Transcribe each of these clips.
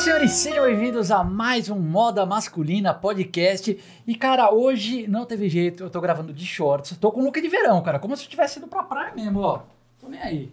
senhores, sejam bem-vindos a mais um Moda Masculina podcast. E, cara, hoje não teve jeito, eu tô gravando de shorts. Tô com look de verão, cara, como se eu tivesse ido pra praia mesmo, ó. Tô nem aí.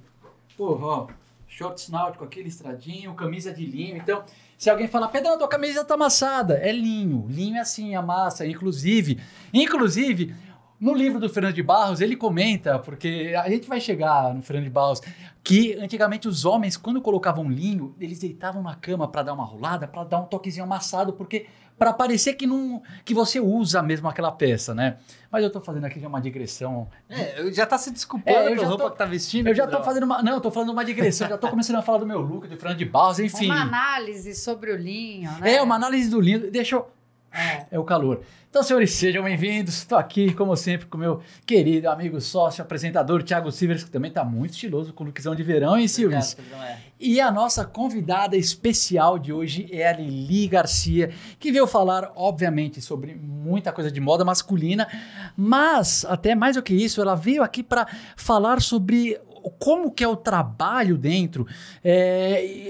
Porra, ó. Shorts náutico, aquele estradinho, camisa de linho. Então, se alguém falar, Pedrão, tua camisa tá amassada, é linho. Linho é assim, amassa. Inclusive, inclusive, no livro do Fernando de Barros, ele comenta, porque a gente vai chegar no Fernando de Barros, que antigamente os homens, quando colocavam linho, eles deitavam na cama para dar uma rolada, para dar um toquezinho amassado, porque para parecer que não que você usa mesmo aquela peça, né? Mas eu tô fazendo aqui já uma digressão. É, já tá se desculpando É, eu já roupa tô- que tá vestindo. Eu já tô fazendo uma, não, eu tô falando uma digressão, já tô começando a falar do meu look, do Fernando de Barros, enfim. Uma análise sobre o linho, né? É uma análise do linho, deixa eu É. é o calor. Então, senhores, sejam bem-vindos. Estou aqui, como sempre, com meu querido amigo sócio, apresentador Thiago Silvers, que também está muito estiloso com o lookzão de verão, hein, Silvers? É. E a nossa convidada especial de hoje é a Lili Garcia, que veio falar, obviamente, sobre muita coisa de moda masculina, mas, até mais do que isso, ela veio aqui para falar sobre como que é o trabalho dentro é,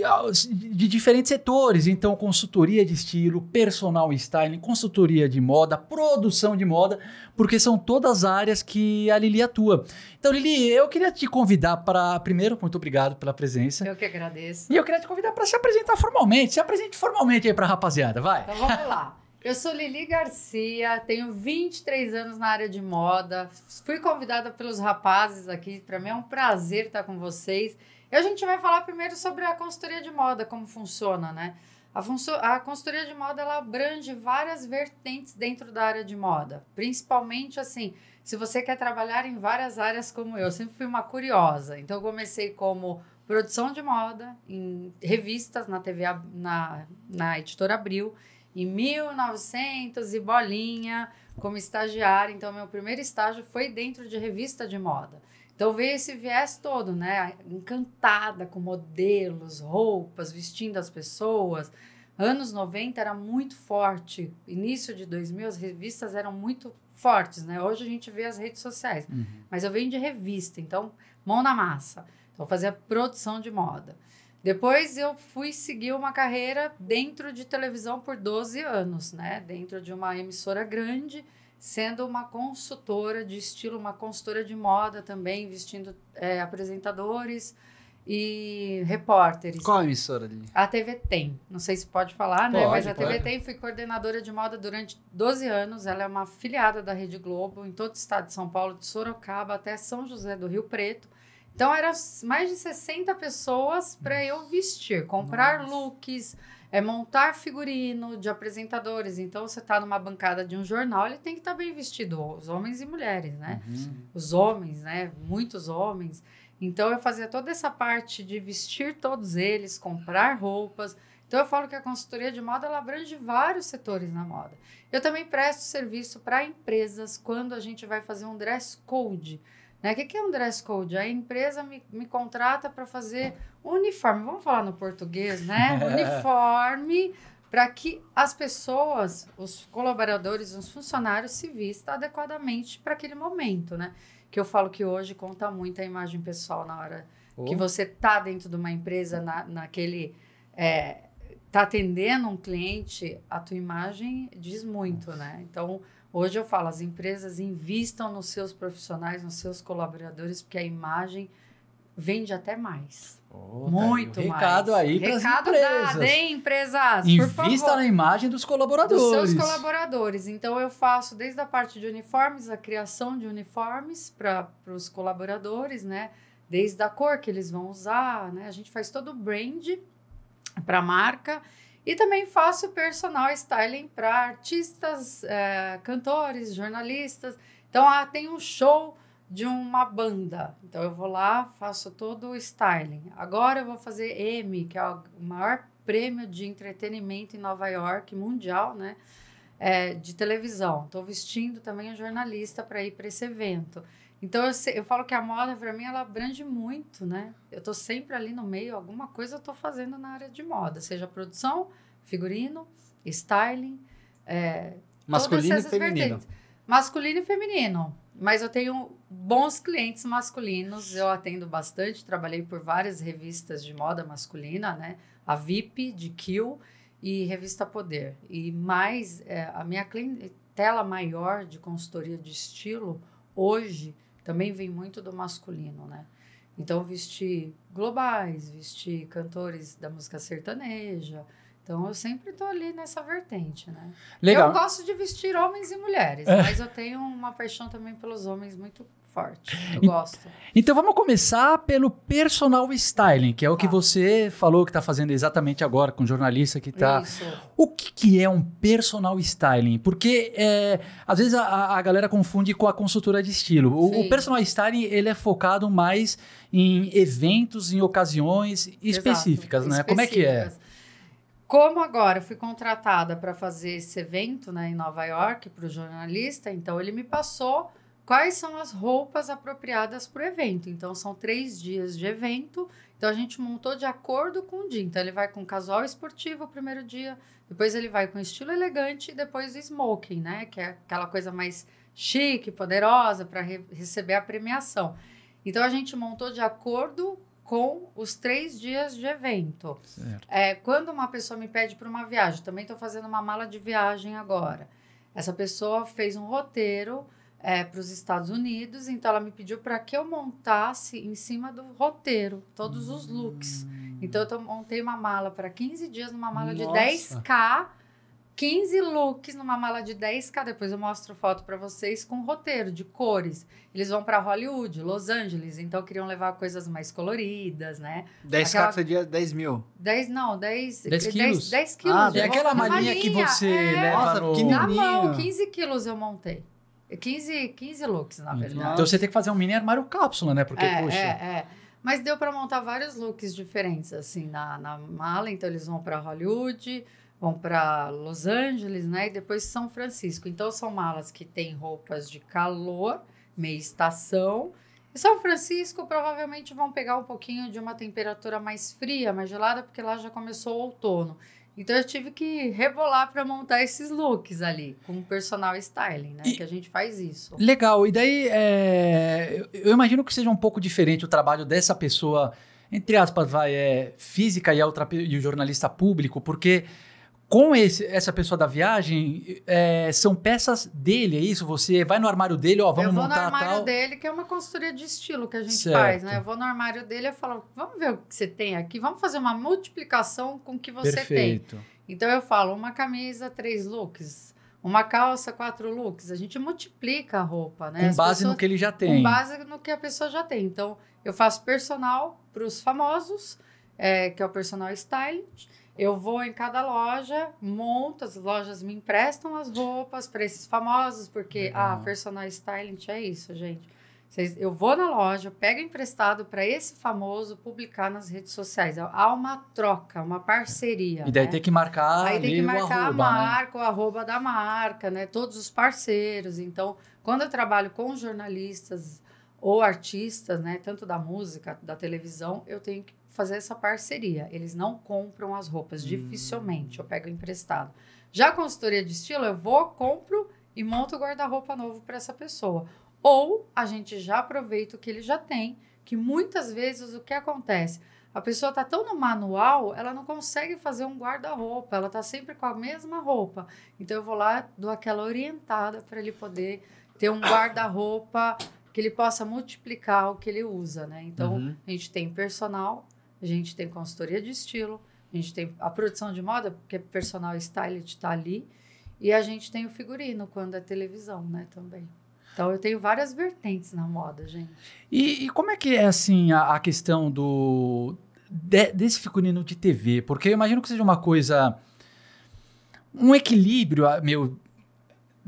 de diferentes setores. Então, consultoria de estilo, personal styling, consultoria de moda, produção de moda, porque são todas áreas que a Lili atua. Então, Lili, eu queria te convidar para, primeiro, muito obrigado pela presença. Eu que agradeço. E eu queria te convidar para se apresentar formalmente. Se apresente formalmente aí para a rapaziada, vai. Então vamos lá. Eu sou Lili Garcia, tenho 23 anos na área de moda. Fui convidada pelos rapazes aqui. Para mim é um prazer estar com vocês. E a gente vai falar primeiro sobre a consultoria de moda, como funciona, né? A, funcio- a consultoria de moda ela abrange várias vertentes dentro da área de moda, principalmente assim, se você quer trabalhar em várias áreas como eu. Eu sempre fui uma curiosa, então eu comecei como produção de moda em revistas na TV na, na editora Abril em 1900 e bolinha como estagiária. Então meu primeiro estágio foi dentro de revista de moda. Então veio esse viés todo, né? Encantada com modelos, roupas, vestindo as pessoas. Anos 90 era muito forte. Início de 2000 as revistas eram muito fortes, né? Hoje a gente vê as redes sociais. Mas eu venho de revista, então mão na massa. Então fazia produção de moda. Depois eu fui seguir uma carreira dentro de televisão por 12 anos, né? Dentro de uma emissora grande, sendo uma consultora de estilo, uma consultora de moda também, vestindo é, apresentadores e repórteres. Qual a emissora ali? A TV Tem, não sei se pode falar, né? Pode, Mas a TV pode. Tem, fui coordenadora de moda durante 12 anos. Ela é uma afiliada da Rede Globo em todo o estado de São Paulo, de Sorocaba até São José do Rio Preto. Então, eram mais de 60 pessoas para eu vestir, comprar Nossa. looks, é, montar figurino de apresentadores. Então, você está numa bancada de um jornal, ele tem que estar bem vestido, os homens e mulheres, né? os homens, né? Muitos homens. Então eu fazia toda essa parte de vestir todos eles, comprar roupas. Então eu falo que a consultoria de moda ela abrange vários setores na moda. Eu também presto serviço para empresas quando a gente vai fazer um dress code. Né? O que é um dress code? A empresa me, me contrata para fazer uniforme. Vamos falar no português, né? Uniforme para que as pessoas, os colaboradores, os funcionários se vistam adequadamente para aquele momento, né? Que eu falo que hoje conta muito a imagem pessoal na hora que você tá dentro de uma empresa, na, naquele. É, tá atendendo um cliente, a tua imagem diz muito, né? Então, hoje eu falo, as empresas invistam nos seus profissionais, nos seus colaboradores, porque a imagem vende até mais. Tá muito aí o mais. recado aí para as Recado empresas. dado, hein, empresas? Invista na imagem dos dos colaboradores. seus colaboradores. Então, eu faço desde a parte de uniformes, a criação de uniformes para os colaboradores, né? Desde a cor que eles vão usar, né? A gente faz todo o brand para a marca. E também faço personal styling para artistas, eh, cantores, jornalistas. Então, ah, tem um show de uma banda. Então, eu vou lá, faço todo o styling. Agora, eu vou fazer M, que é o maior prêmio de entretenimento em Nova York, mundial, né? É, de televisão. Estou vestindo também a jornalista para ir para esse evento. Então, eu, eu falo que a moda, para mim, ela abrange muito, né? Eu estou sempre ali no meio, alguma coisa eu estou fazendo na área de moda, seja produção, figurino, styling, é, Masculino e feminino. vertentes. Masculino e feminino. Mas eu tenho bons clientes masculinos, eu atendo bastante, trabalhei por várias revistas de moda masculina, né? A VIP, de Kill e Revista Poder. E mais, é, a minha clientela maior de consultoria de estilo, hoje, também vem muito do masculino, né? Então, vesti globais, vesti cantores da música sertaneja, então eu sempre estou ali nessa vertente, né? Legal. Eu gosto de vestir homens e mulheres, É. mas eu tenho uma paixão também pelos homens muito forte. Eu E- gosto. Então vamos começar pelo personal styling, que é o que Tá. você falou que está fazendo exatamente agora com o jornalista que está. O que, que é um personal styling? Porque é, às vezes a, a galera confunde com a consultora de estilo. O, o personal styling ele é focado mais em eventos, em ocasiões específicas, Exato, né? Como é que é? específicas. Como agora eu fui contratada para fazer esse evento né, em Nova York para o jornalista, então ele me passou quais são as roupas apropriadas para o evento. Então são três dias de evento, então a gente montou de acordo com o dia. Então ele vai com casual esportivo o primeiro dia, depois ele vai com estilo elegante e depois o smoking, né? Que é aquela coisa mais chique, poderosa para receber a premiação. Então a gente montou de acordo com os três dias de evento. É, quando uma pessoa me pede para uma viagem, também estou fazendo uma mala de viagem agora. Essa pessoa fez um roteiro para os Estados Unidos, então ela me pediu para que eu montasse em cima do roteiro todos os looks. Então eu montei uma mala para 15 dias numa mala de Nossa. 10k, 15 looks numa mala de 10k. Depois eu mostro foto para vocês com roteiro de cores. Eles vão para Hollywood, Los Angeles, então queriam levar coisas mais coloridas, né? 10 Aquela- k você dia 10 mil. 10, não, 10, 10 10 quilos? 10 quilos. Ah, de É aquela na malinha que malinha, você é, leva Nossa, no... Na mão, Menino. 15 quilos eu montei. 15, 15 looks, na verdade. Então você tem que fazer um mini armário cápsula, né? Porque, é, poxa... é, é. Mas deu para montar vários looks diferentes, assim, na, na mala. Então, eles vão para Hollywood, vão para Los Angeles, né? E depois São Francisco. Então, são malas que têm roupas de calor, meia estação. E São Francisco provavelmente vão pegar um pouquinho de uma temperatura mais fria, mais gelada, porque lá já começou o outono. Então, eu tive que rebolar para montar esses looks ali, com o personal styling, né? E- Que a gente faz isso. Legal, e daí é, eu- imagino que seja um pouco diferente o trabalho dessa pessoa, entre aspas, vai, é, física e, a outra, e o jornalista público, porque com esse- essa pessoa da viagem, é, são peças dele, é isso? Você vai no armário dele, ó, vamos eu vou montar no armário tal. dele, que é uma consultoria de estilo que a gente Certo. faz, né? Eu vou no armário dele e falo, vamos ver o que você tem aqui, vamos fazer uma multiplicação com o que você tem. Perfeito. Então eu falo, uma camisa, três looks, uma calça, quatro looks. A gente multiplica a roupa, né? Com As base no pessoas- que ele já tem. com base no que a pessoa já tem. Então, eu faço personal para os famosos, é, que é o personal styling. Eu vou em cada loja, monto, as lojas me emprestam as roupas para esses famosos, porque, Legal. ah, personal styling é isso, gente. Eu vou na loja, pego emprestado para esse famoso publicar nas redes sociais. Há uma troca, uma parceria. E daí né? tem que marcar Aí tem que marcar arroba, a né? marca, o arroba da marca, né? Todos os parceiros. Então, quando eu trabalho com jornalistas ou artistas, né? Tanto da música, da televisão, eu tenho que fazer essa parceria. Eles não compram as roupas, Hum. dificilmente. Eu pego emprestado. Já a consultoria de estilo, eu vou, compro e monto o guarda-roupa novo para essa pessoa. Ou a gente já aproveita o que ele já tem, que muitas vezes o que acontece? A pessoa tá tão no manual, ela não consegue fazer um guarda-roupa, ela tá sempre com a mesma roupa. Então eu vou lá, dou aquela orientada para ele poder ter um guarda-roupa que ele possa multiplicar o que ele usa, né? Então Uhum. a gente tem personal, a gente tem consultoria de estilo, a gente tem a produção de moda, porque personal stylist está ali, e a gente tem o figurino quando é televisão, né, também. Então eu tenho várias vertentes na moda, gente. E, e como é que é assim a, a questão do de- desse figurino de TV? Porque eu imagino que seja uma coisa um equilíbrio meio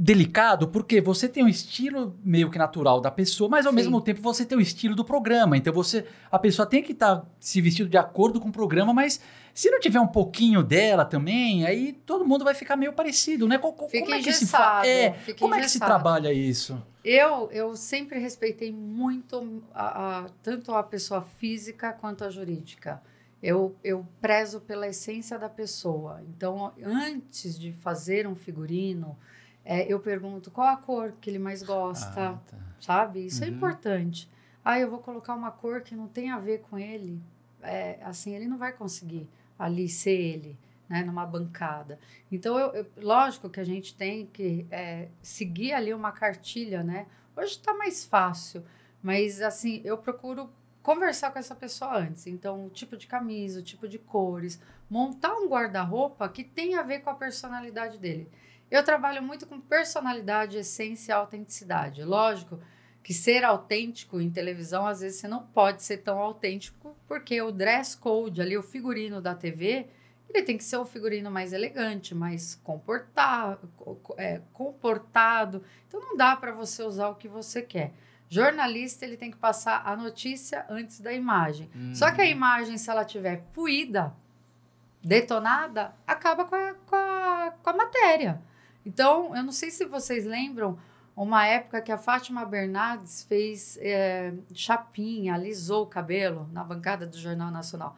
delicado, porque você tem um estilo meio que natural da pessoa, mas ao Sim. mesmo tempo você tem o estilo do programa. Então você a pessoa tem que estar se vestindo de acordo com o programa, mas se não tiver um pouquinho dela também, aí todo mundo vai ficar meio parecido, né? Co- co- Fica como é que se engessado, é, como é que se engessado. trabalha isso? Eu, eu sempre respeitei muito a, a- tanto a pessoa física quanto a jurídica. Eu, eu prezo pela essência da pessoa. Então, antes de fazer um figurino, É, eu pergunto qual a cor que ele mais gosta, Ah, tá. sabe? Isso é Uhum. importante. Ah, eu vou colocar uma cor que não tem a ver com ele. É, assim, ele não vai conseguir ali ser ele, né, numa bancada. Então, eu, eu- lógico que a gente tem que é, seguir ali uma cartilha, né? Hoje está mais fácil, mas assim, eu procuro conversar com essa pessoa antes. Então, o tipo de camisa, o tipo de cores, montar um guarda-roupa que tenha a ver com a personalidade dele. Eu trabalho muito com personalidade, essência e autenticidade. Lógico que ser autêntico em televisão, às vezes você não pode ser tão autêntico, porque o dress code ali, o figurino da TV, ele tem que ser um figurino mais elegante, mais comportado, é, comportado. Então não dá para você usar o que você quer. Jornalista, ele tem que passar a notícia antes da imagem. Só que a imagem, se ela tiver puída, detonada, acaba com a, com a, com a matéria. Então, eu não sei se vocês lembram uma época que a Fátima Bernardes fez é, chapinha, alisou o cabelo na bancada do Jornal Nacional.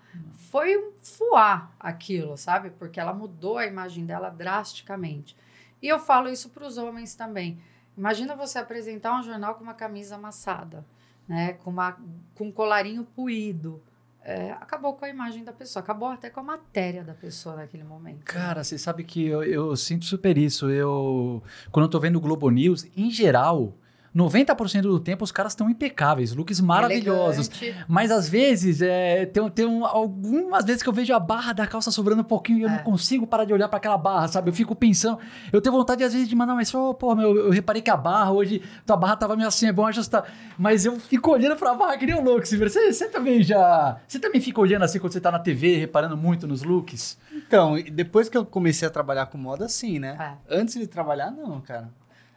Foi um fuá aquilo, sabe? Porque ela mudou a imagem dela drasticamente. E eu falo isso para os homens também. Imagina você apresentar um jornal com uma camisa amassada, né? com, uma, com um colarinho puído. É, acabou com a imagem da pessoa, acabou até com a matéria da pessoa naquele momento. Cara, você sabe que eu, eu sinto super isso. Eu, quando eu tô vendo o Globo News, em geral, 90% do tempo os caras estão impecáveis, looks maravilhosos. Elegante. Mas às vezes, é, tem, tem um- algumas vezes que eu vejo a barra da calça sobrando um pouquinho e eu É. não consigo parar de olhar para aquela barra, sabe? Eu fico pensando, eu tenho vontade às vezes de mandar, mas só, pô, meu, eu reparei que a barra hoje, tua barra tava meio assim, é bom ajustar. Mas eu fico olhando pra barra que nem um louco, Silver. Você, você também já. Você também fica olhando assim quando você tá na TV, reparando muito nos looks? Então, depois que eu comecei a trabalhar com moda, sim, né? É. Antes de trabalhar, não, cara.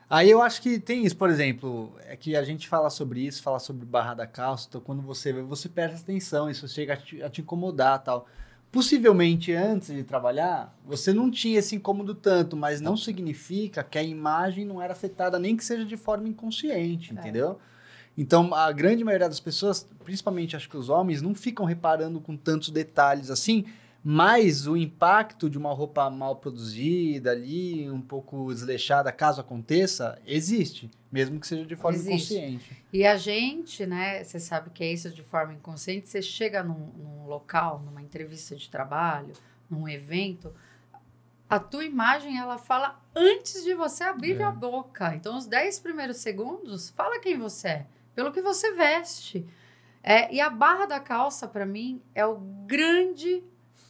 Aí eu acho que tem isso, por exemplo, é que a gente fala sobre isso, fala sobre barra da calça, então quando você vê, você presta atenção, isso chega a te, a te incomodar tal. Possivelmente antes de trabalhar, você não tinha esse incômodo tanto, mas não significa que a imagem não era afetada, nem que seja de forma inconsciente, É. entendeu? Então, a grande maioria das pessoas, principalmente acho que os homens, não ficam reparando com tantos detalhes assim, mas o impacto de uma roupa mal produzida ali, um pouco desleixada, caso aconteça, existe, mesmo que seja de forma Existe. inconsciente. E a gente, né, você sabe que é isso de forma inconsciente, você chega num, num local, numa entrevista de trabalho, num evento, a tua imagem, ela fala antes de você abrir É. a boca. Então, os 10 primeiros segundos, fala quem você é, pelo que você veste. É, e a barra da calça, para mim, é o grande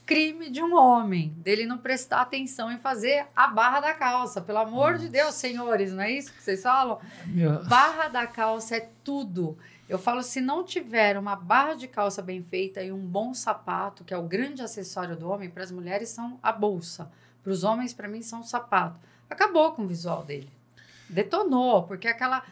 crime de um homem, dele não prestar atenção em fazer a barra da calça. Pelo amor de Deus, senhores, não é isso que vocês falam? Meu, Barra da calça é tudo. Eu falo, se não tiver uma barra de calça bem feita e um bom sapato, que é o grande acessório do homem, para as mulheres são a bolsa. Para os homens, para mim, são o sapato. Acabou com o visual dele. Detonou, porque aquela,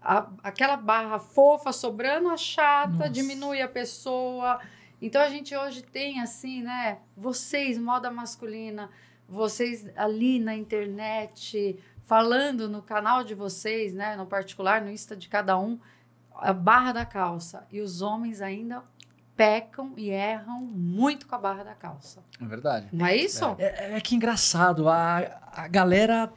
a- aquela barra fofa sobrando a chata, Nossa. diminui a pessoa. Então a gente hoje tem assim, né? Vocês, moda masculina, vocês ali na internet, falando no canal de vocês, né? No particular, no Insta de cada um, a barra da calça. E os homens ainda pecam e erram muito com a barra da calça. É verdade. Não é isso? É, é que engraçado, a, a galera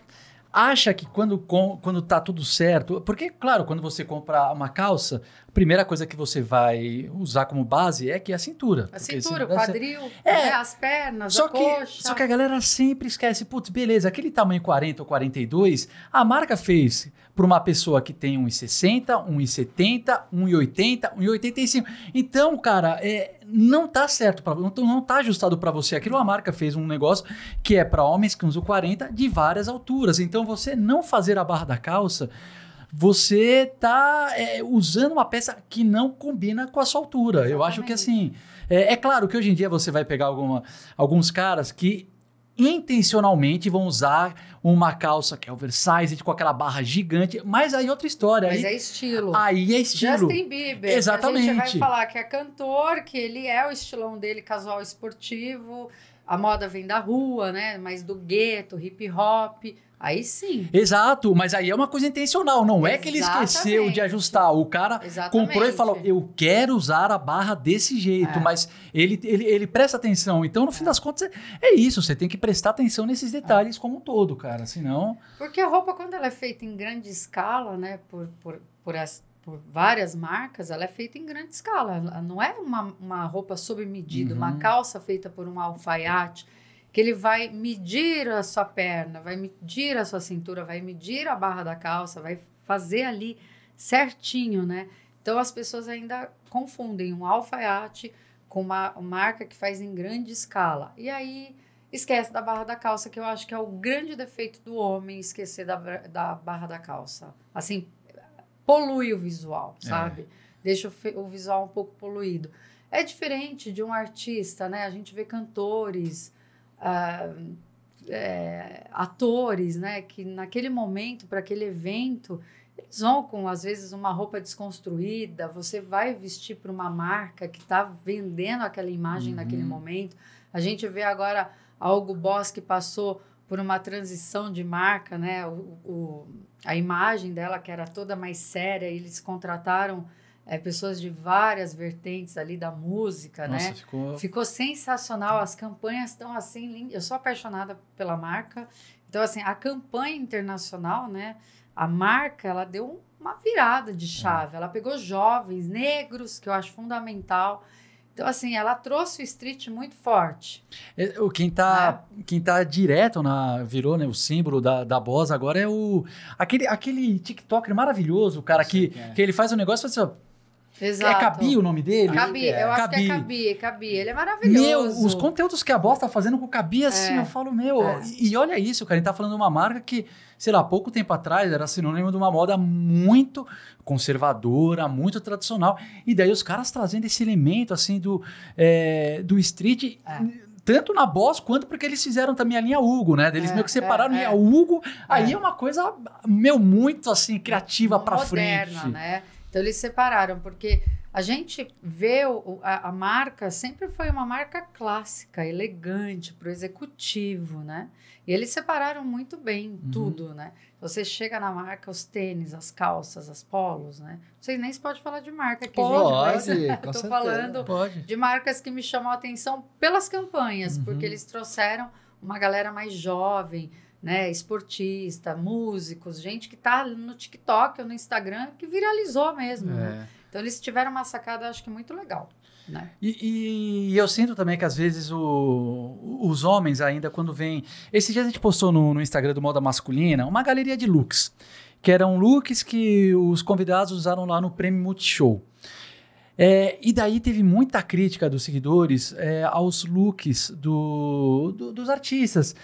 acha que quando, com, quando tá tudo certo. Porque, claro, quando você compra uma calça, a primeira coisa que você vai usar como base é que é a cintura. A cintura, o você- quadril, É. né, as pernas, Só a que, coxa. só que a galera sempre esquece, putz, beleza, aquele tamanho 40 ou 42, a marca fez para uma pessoa que tem 1,60, 1,70, 1,80, 1,85. Então, cara, é, não tá certo, pra, não, tá- não tá ajustado para você. Aquilo a marca fez um negócio que é para homens que usam 40 de várias alturas. Então, você não fazer a barra da calça, você tá é, usando uma peça que não combina com a sua altura. Eu acho que assim, é, é claro que hoje em dia você vai pegar alguma, alguns caras que intencionalmente vão usar uma calça que é oversized com aquela barra gigante, mas aí outra história. Mas aí, é estilo. aí é estilo. Justin Bieber. A Exatamente. gente vai falar que é cantor, que ele é o estilão dele, casual esportivo. A moda vem da rua, né? Mas do gueto, hip hop. Aí sim. Exato, mas aí é uma coisa intencional, não é que ele esqueceu de Exatamente. ajustar. O cara Exatamente. comprou e falou: Eu quero usar a barra desse jeito, É. mas ele, ele, ele presta atenção. Então, no fim das contas, é- é isso, você tem que prestar atenção nesses detalhes como um todo, cara. Senão. Porque a roupa, quando ela é feita em grande escala, né, por, por, por, as- por várias marcas, ela é feita em grande escala. Ela não é uma, uma roupa sob medida, uma Uhum. calça feita por um alfaiate, que ele vai medir a sua perna, vai medir a sua cintura, vai medir a barra da calça, vai fazer ali certinho, né? Então as pessoas ainda confundem um alfaiate com uma marca que faz em grande escala. E aí esquece da barra da calça, que eu acho que é o grande defeito do homem, esquecer da, da barra da calça. Assim, polui o visual, É. sabe? Deixa o, o visual um pouco poluído. É diferente de um artista, né? A gente vê cantores, ah, é, atores, né? Que naquele momento, para aquele evento, eles vão com, às vezes, uma roupa desconstruída. Você vai vestir para uma marca que está vendendo aquela imagem Uhum. naquele momento. A gente vê agora a Hugo Boss que passou por uma transição de marca, né? O, o- a imagem dela, que era toda mais séria, eles contrataram é, pessoas de várias vertentes ali da música, Nossa, né? ficou. Ficou sensacional, as campanhas estão assim, lindas. Eu sou apaixonada pela marca. Então, assim, a campanha internacional, né? A marca, ela deu uma virada de chave. Ela pegou jovens, negros, que eu acho fundamental. Então, assim, ela trouxe o street muito forte. É, o- Quem tá, quem tá direto na. Virou né, o símbolo da, da Boss agora é o. Aquele, aquele TikToker maravilhoso, o cara que, quem é. que ele faz um negócio e fala assim, ó, Exato. É Cabi o nome dele? Cabi, É. eu acho Cabi. que é Cabi, Cabi. Ele é maravilhoso. Meu, os conteúdos que a Boss tá fazendo com o Cabi, assim, É. eu falo, meu. É. E, olha isso, cara. Ele tá falando de uma marca que, sei lá, pouco tempo atrás era sinônimo de uma moda muito conservadora, muito tradicional. E daí os caras trazendo esse elemento, assim, do, é, do street. É. Tanto na Boss quanto porque eles fizeram também a linha Hugo, né? Eles É, meio que separaram é, a linha é. Hugo. Aí É. é uma coisa, meu, muito assim, criativa pra moderna, frente. né? Então eles separaram, porque a gente vê o- a, a marca sempre foi uma marca clássica, elegante, para o executivo, né? E eles separaram muito bem Uhum. tudo, né? Você chega na marca, os tênis, as calças, as polos, né? Não sei nem se pode falar de marca aqui, Pode, gente. tô certeza. falando Pode. de marcas que me chamam a atenção pelas campanhas, Uhum. porque eles trouxeram uma galera mais jovem, né, esportista, músicos, gente que tá no TikTok ou no Instagram que viralizou mesmo. né? É. Então eles tiveram uma sacada, acho que muito legal, né? E, e eu sinto também que às vezes o- os homens ainda quando vem. Esses dias a gente postou no, no Instagram do Moda Masculina uma galeria de looks. Que eram looks que os convidados usaram lá no Prêmio Multishow. É, e daí teve muita crítica dos seguidores é, aos looks do- do- dos artistas.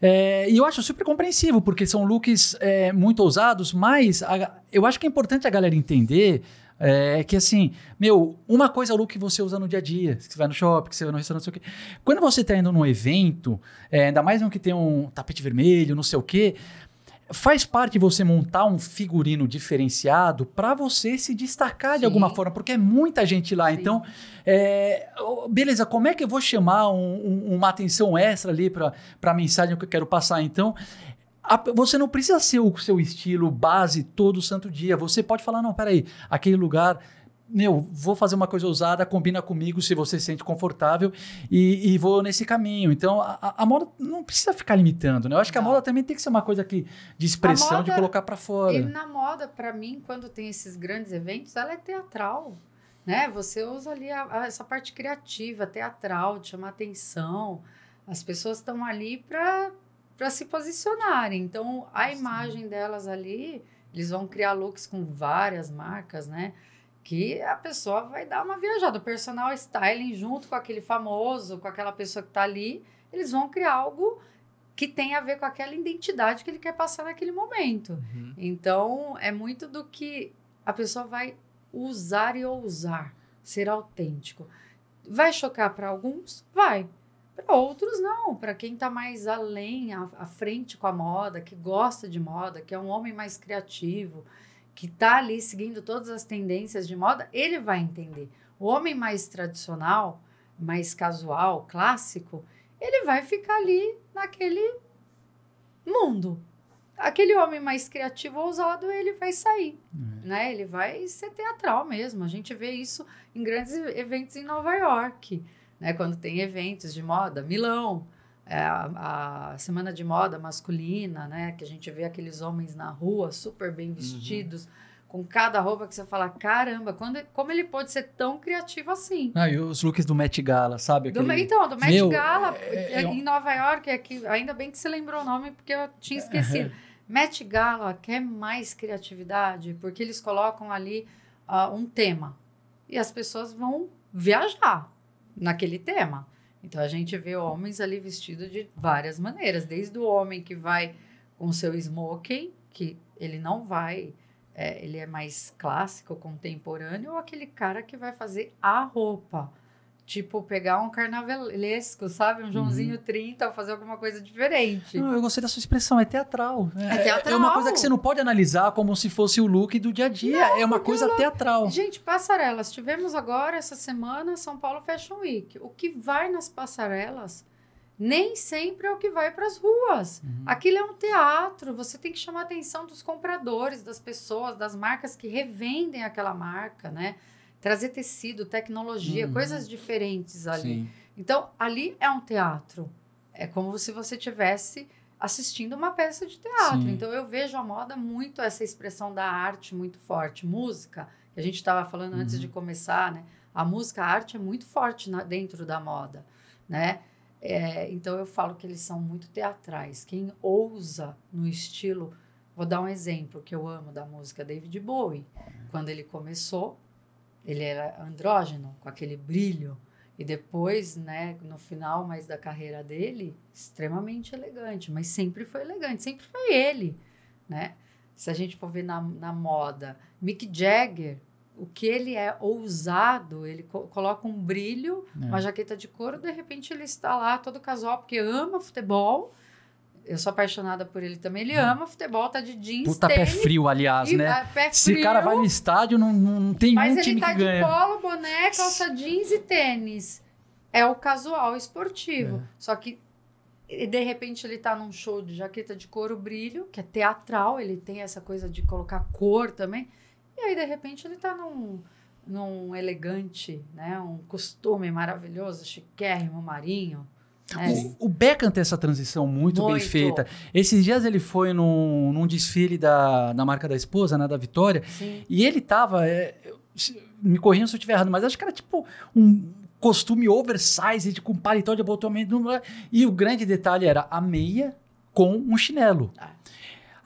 É, e eu acho super compreensível, porque são looks é, muito ousados, mas a- eu acho que é importante a galera entender é, que assim, meu, uma coisa é o look que você usa no dia a dia, que você vai no shopping, que você vai no restaurante, não sei o quê. Quando você tá indo num evento, é, ainda mais um que tem um tapete vermelho, não sei o quê, faz parte você montar um figurino diferenciado para você se destacar de Sim. alguma forma, porque é muita gente lá. Sim. Então, é, beleza, como é que eu vou chamar um- um- uma atenção extra ali para a mensagem que eu quero passar? Então, a- você não precisa ser o seu estilo base todo santo dia. Você pode falar, não, peraí, aquele lugar. Meu, vou fazer uma coisa ousada, combina comigo se você se sente confortável e, e vou nesse caminho. Então, a, a- moda não precisa ficar limitando, né? Eu acho que a Não. moda também tem que ser uma coisa que, de expressão, de moda- colocar para fora. E na moda, para mim, quando tem esses grandes eventos, ela é teatral, né? Você usa ali a- a- essa parte criativa, teatral, de chamar atenção. As pessoas estão ali para para se posicionarem. Então, a imagem delas ali, eles vão criar looks com várias marcas, né? Que a pessoa vai dar uma viajada. O personal styling junto com aquele famoso, com aquela pessoa que está ali, eles vão criar algo que tem a ver com aquela identidade que ele quer passar naquele momento. Uhum. Então, é muito do que a pessoa vai usar e ousar, ser autêntico. Vai chocar para alguns? Vai. Para outros, não. Para quem está mais além, à, à frente com a moda, que gosta de moda, que é um homem mais criativo, que está ali seguindo todas as tendências de moda, ele vai entender. O homem mais tradicional, mais casual, clássico, ele vai ficar ali naquele mundo. aquele homem mais criativo, ousado, ele vai sair, Uhum. né? Ele vai ser teatral mesmo. A gente vê isso em grandes eventos em Nova York, né? Quando tem eventos de moda, Milão, é, a, a semana de moda masculina, né? Que a gente vê aqueles homens na rua super bem vestidos, com cada roupa que você fala, caramba, quando, como ele pode ser tão criativo assim? Ah, e os looks do Met Gala, sabe? Do, Aquele- então, do Met Meu, Gala, é- é em Nova York, é que, ainda bem que você lembrou o nome, porque eu tinha esquecido. Met Gala quer mais criatividade, porque eles colocam ali ah, um tema. E as pessoas vão viajar naquele tema. Então a gente vê homens ali vestidos de várias maneiras, desde o homem que vai com seu smoking, que ele não vai, é, ele é mais clássico, contemporâneo, ou aquele cara que vai fazer a roupa. Tipo, pegar um carnavalesco, sabe? Um Joãozinho 30, ou fazer alguma coisa diferente. Não, eu gostei da sua expressão, é teatral. É teatral. É uma coisa que você não pode analisar como se fosse o look do dia a dia. é uma coisa teatral. Gente, passarelas. Tivemos agora, essa semana, São Paulo Fashion Week. O que vai nas passarelas nem sempre é o que vai para as ruas. Uhum. Aquilo é um teatro. Você tem que chamar a atenção dos compradores, das pessoas, das marcas que revendem aquela marca, né? Trazer tecido, tecnologia, Uhum. coisas diferentes ali. Sim. Então, ali é um teatro. É como se você tivesse assistindo uma peça de teatro. Sim. Então, eu vejo a moda muito essa expressão da arte muito forte. Música, que a gente estava falando antes Uhum. de começar, né? A música, a arte é muito forte na- dentro da moda, né? É, então, eu falo que eles são muito teatrais. Quem ousa no estilo... Vou dar um exemplo que eu amo da música David Bowie. Quando ele começou, ele era andrógeno, com aquele brilho. E depois, né, no final mais da carreira dele, extremamente elegante. Mas sempre foi elegante, sempre foi ele, né? Se a gente for ver na, na moda, Mick Jagger, o que ele é ousado, ele co- coloca um brilho, É. uma jaqueta de couro, de repente ele está lá todo casual, porque ama futebol. Eu sou apaixonada por ele também. Ele ama futebol, tá de jeans, Puta pé tênis, frio, aliás, e, né? ah, pé Se o frio. cara vai no estádio, não, não tem Mas um ele time tá que de ganha. polo, boné, calça jeans e tênis. É o casual esportivo. É. Só que de repente ele tá num show de jaqueta de couro brilho, que é teatral, ele tem essa coisa de colocar cor também. E aí de repente ele tá num num elegante, né, um costume maravilhoso, chiquérrimo, marinho. Né? O, o Beckham tem essa transição muito, bem Muito. feita. Esses dias ele foi num, num desfile da, da marca da esposa, né, da Vitória, Sim. e ele tava. é, me corrijam se eu estiver errado, mas acho que era tipo um costume oversize, com paletó de abotoamento. E o grande detalhe era a meia com um chinelo. Ah.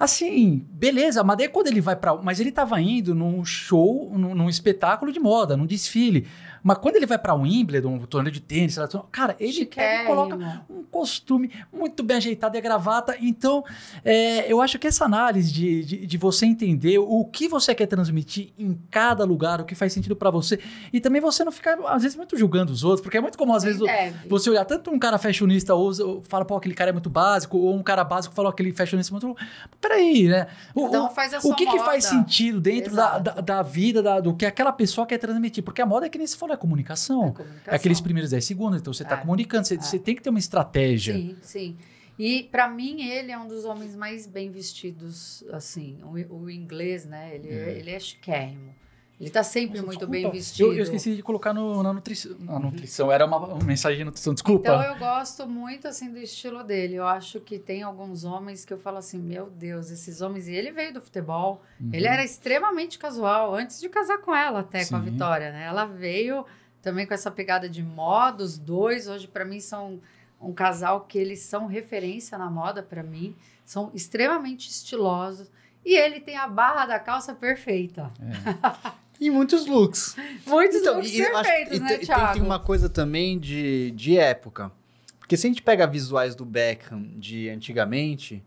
Assim, beleza, mas daí quando ele vai pra. Mas ele tava indo num show, num, num espetáculo de moda, num desfile. Mas quando ele vai pra Wimbledon, um torneio de tênis, cara, ele e coloca Chiquérrimo. um costume muito bem ajeitado e a gravata. Então, é, eu acho que essa análise de, de, de você entender o que você quer transmitir em cada lugar, o que faz sentido pra você, e também você não ficar, às vezes, muito julgando os outros, porque é muito comum, às vezes, o- Deve. você olhar tanto um cara fashionista usa, fala, pô, aquele cara é muito básico, ou um cara básico fala, aquele fashionista é muito. Peraí, né? O, Cada um o- faz a o sua que, que faz moda. sentido dentro da, da, da vida, da- do que aquela pessoa quer transmitir? Porque a moda é que nem se falou, é comunicação. É comunicação. É aqueles primeiros 10 segundos, então você está É. comunicando, você, você tem que ter uma estratégia. Sim, sim. E pra mim ele é um dos homens mais bem vestidos, assim, o, o inglês, né? Ele é, ele é chiquérrimo. Ele tá sempre Nossa, muito desculpa, bem vestido. Eu, eu esqueci de colocar no, na nutrição. Na nutrição, era uma, uma mensagem de nutrição, desculpa. Então eu gosto muito assim do estilo dele. Eu acho que tem alguns homens que eu falo assim, meu Deus, esses homens. E ele veio do futebol. Uhum. Ele era extremamente casual antes de casar com ela, até com a Sim. Vitória, né? Ela veio também com essa pegada de moda. Os dois hoje para mim são um casal que eles são referência na moda para mim. São extremamente estilosos. E ele tem a barra da calça perfeita. E muitos looks. Muitos Então, looks e perfeitos, e né, tem- tem, Thiago? tem uma coisa também de, de época. Porque se a gente pega visuais do Beckham de antigamente,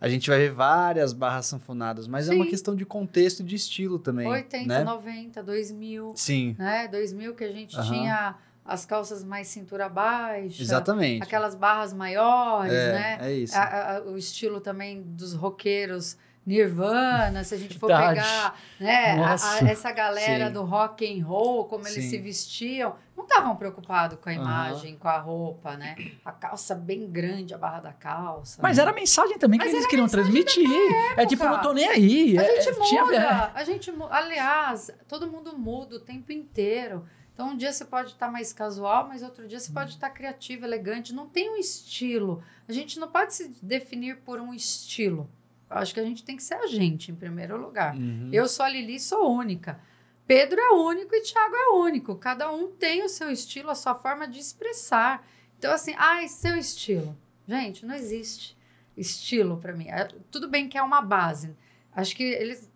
a gente vai ver várias barras sanfonadas, mas é uma Sim. questão de contexto e de estilo também. 80, né? 90, 2000. Sim, né? 2000 que a gente Aham. tinha as calças mais cintura baixa, exatamente. aquelas barras maiores, é, né? é isso. A- a- o estilo também dos roqueiros Nirvana, se a gente for Verdade. pegar né, a- a- essa galera Sim. do rock and roll, como eles Sim. se vestiam, não estavam preocupados com a imagem, com a roupa, né? A calça bem grande, a barra da calça. Mas né? era a mensagem também que Mas eles era a queriam transmitir. É tipo, não tô nem aí. A é, gente tinha- muda, é. a gente aliás, todo mundo muda o tempo inteiro. Então um dia você pode estar mais casual, mas outro dia você Hum. pode estar criativo, elegante. Não tem um estilo. A gente não pode se definir por um estilo. Acho que a gente tem que ser a gente em primeiro lugar. Uhum. Eu sou a Lili, sou única. Pedro é único e Thiago é único. Cada um tem o seu estilo, a sua forma de expressar. Então, assim, ai, seu estilo. Gente, não existe estilo para mim. É, Tudo bem que é uma base. Acho que eles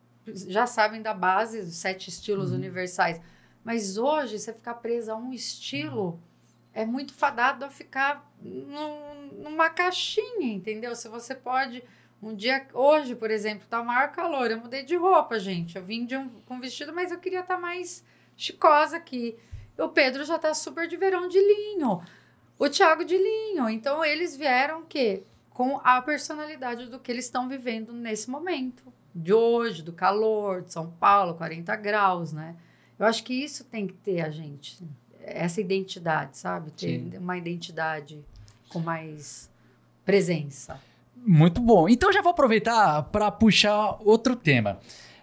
já sabem da base, os sete estilos universais. Mas hoje, você ficar presa a um estilo é muito fadado a ficar num- numa caixinha, entendeu? Se você pode. Um dia, hoje, por exemplo, tá o maior calor. Eu mudei de roupa, gente. Eu vim de um, com vestido, mas eu queria estar mais chicosa aqui. O Pedro já tá super de verão de linho. O Thiago de linho. Então, eles vieram o quê? Com a personalidade do que eles estão vivendo nesse momento. De hoje, do calor, de São Paulo, 40 graus, né? Eu acho que isso tem que ter a gente. Essa identidade, sabe? Ter Sim. uma identidade com mais presença. Muito bom. Então já vou aproveitar para puxar outro tema.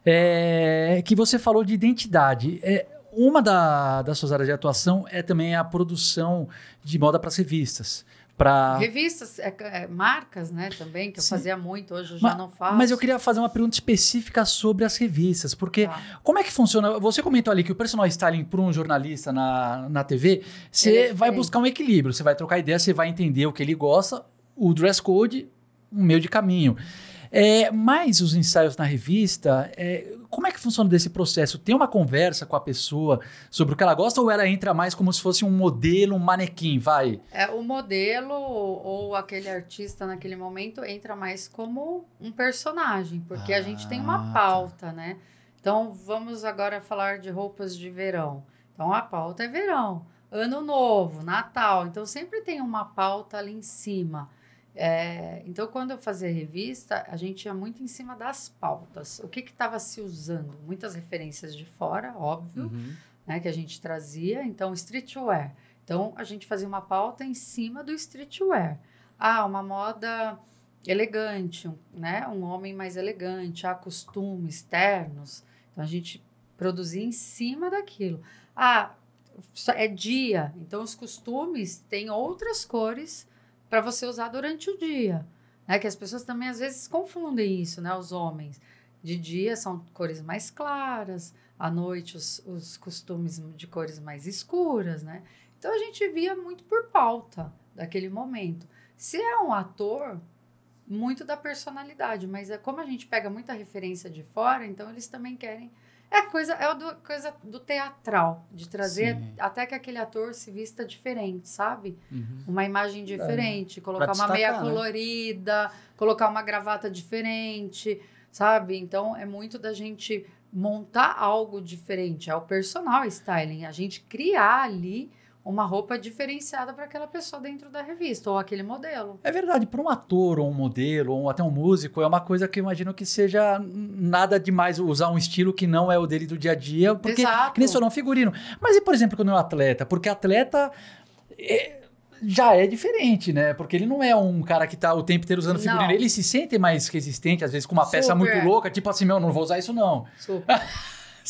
É, que você falou de identidade. É, uma da- das suas áreas de atuação é também a produção de moda para as revistas. Pra... Revistas, é, é, marcas, né, também, que eu Sim. fazia muito, hoje eu já não faço. Mas eu queria fazer uma pergunta específica sobre as revistas, porque Tá. como é que funciona? Você comentou ali que o personal styling para um jornalista na, na TV, você vai buscar um equilíbrio, você vai trocar ideia, você vai entender o que ele gosta, o dress code, um meio de caminho. É, mas os ensaios na revista, é, como é que funciona desse processo? Tem uma conversa com a pessoa sobre o que ela gosta ou ela entra mais como se fosse um modelo, um manequim, vai? É, o modelo ou aquele artista naquele momento entra mais como um personagem, porque a gente tem Ah, uma tá. pauta, né? Então vamos agora falar de roupas de verão. Então a pauta é verão, ano novo, Natal. Então sempre tem uma pauta ali em cima. É, então quando eu fazia revista, a gente ia muito em cima das pautas. O que estava se usando? Muitas referências de fora, óbvio Uhum. né, que a gente trazia. Então, streetwear. Então, a gente fazia uma pauta em cima do streetwear. Ah, uma moda elegante, um, né? Um homem mais elegante, ah, costumes, ternos. Então, a gente produzia em cima daquilo. Ah, é dia. Então, os costumes têm outras cores para você usar durante o dia. Né? Que as pessoas também, às vezes, confundem isso, né? Os homens. De dia são cores mais claras, à noite os, os costumes de cores mais escuras, né? Então a gente via muito por pauta daquele momento. Se é um ator, muito da personalidade, mas é como a gente pega muita referência de fora, então eles também querem. É coisa, é do, coisa do teatral, de trazer Sim. até que aquele ator se vista diferente, sabe? Uhum. uma imagem diferente, colocar uma destacar, meia né? colorida, colocar uma gravata diferente, sabe? Então é muito da gente montar algo diferente, é o personal styling, a gente criar ali uma roupa diferenciada para aquela pessoa dentro da revista ou aquele modelo. É verdade, para um ator ou um modelo ou até um músico, é uma coisa que eu imagino que seja nada demais usar um estilo que não é o dele do dia a dia, porque Exato. que nem só um figurino. Mas e, por exemplo, quando é um atleta? Porque atleta é, já é diferente, né? Porque ele não é um cara que tá o tempo inteiro usando figurino. Não. Ele se sente mais resistente, às vezes com uma peça Super. muito louca, tipo assim, meu, não vou usar isso não. Super.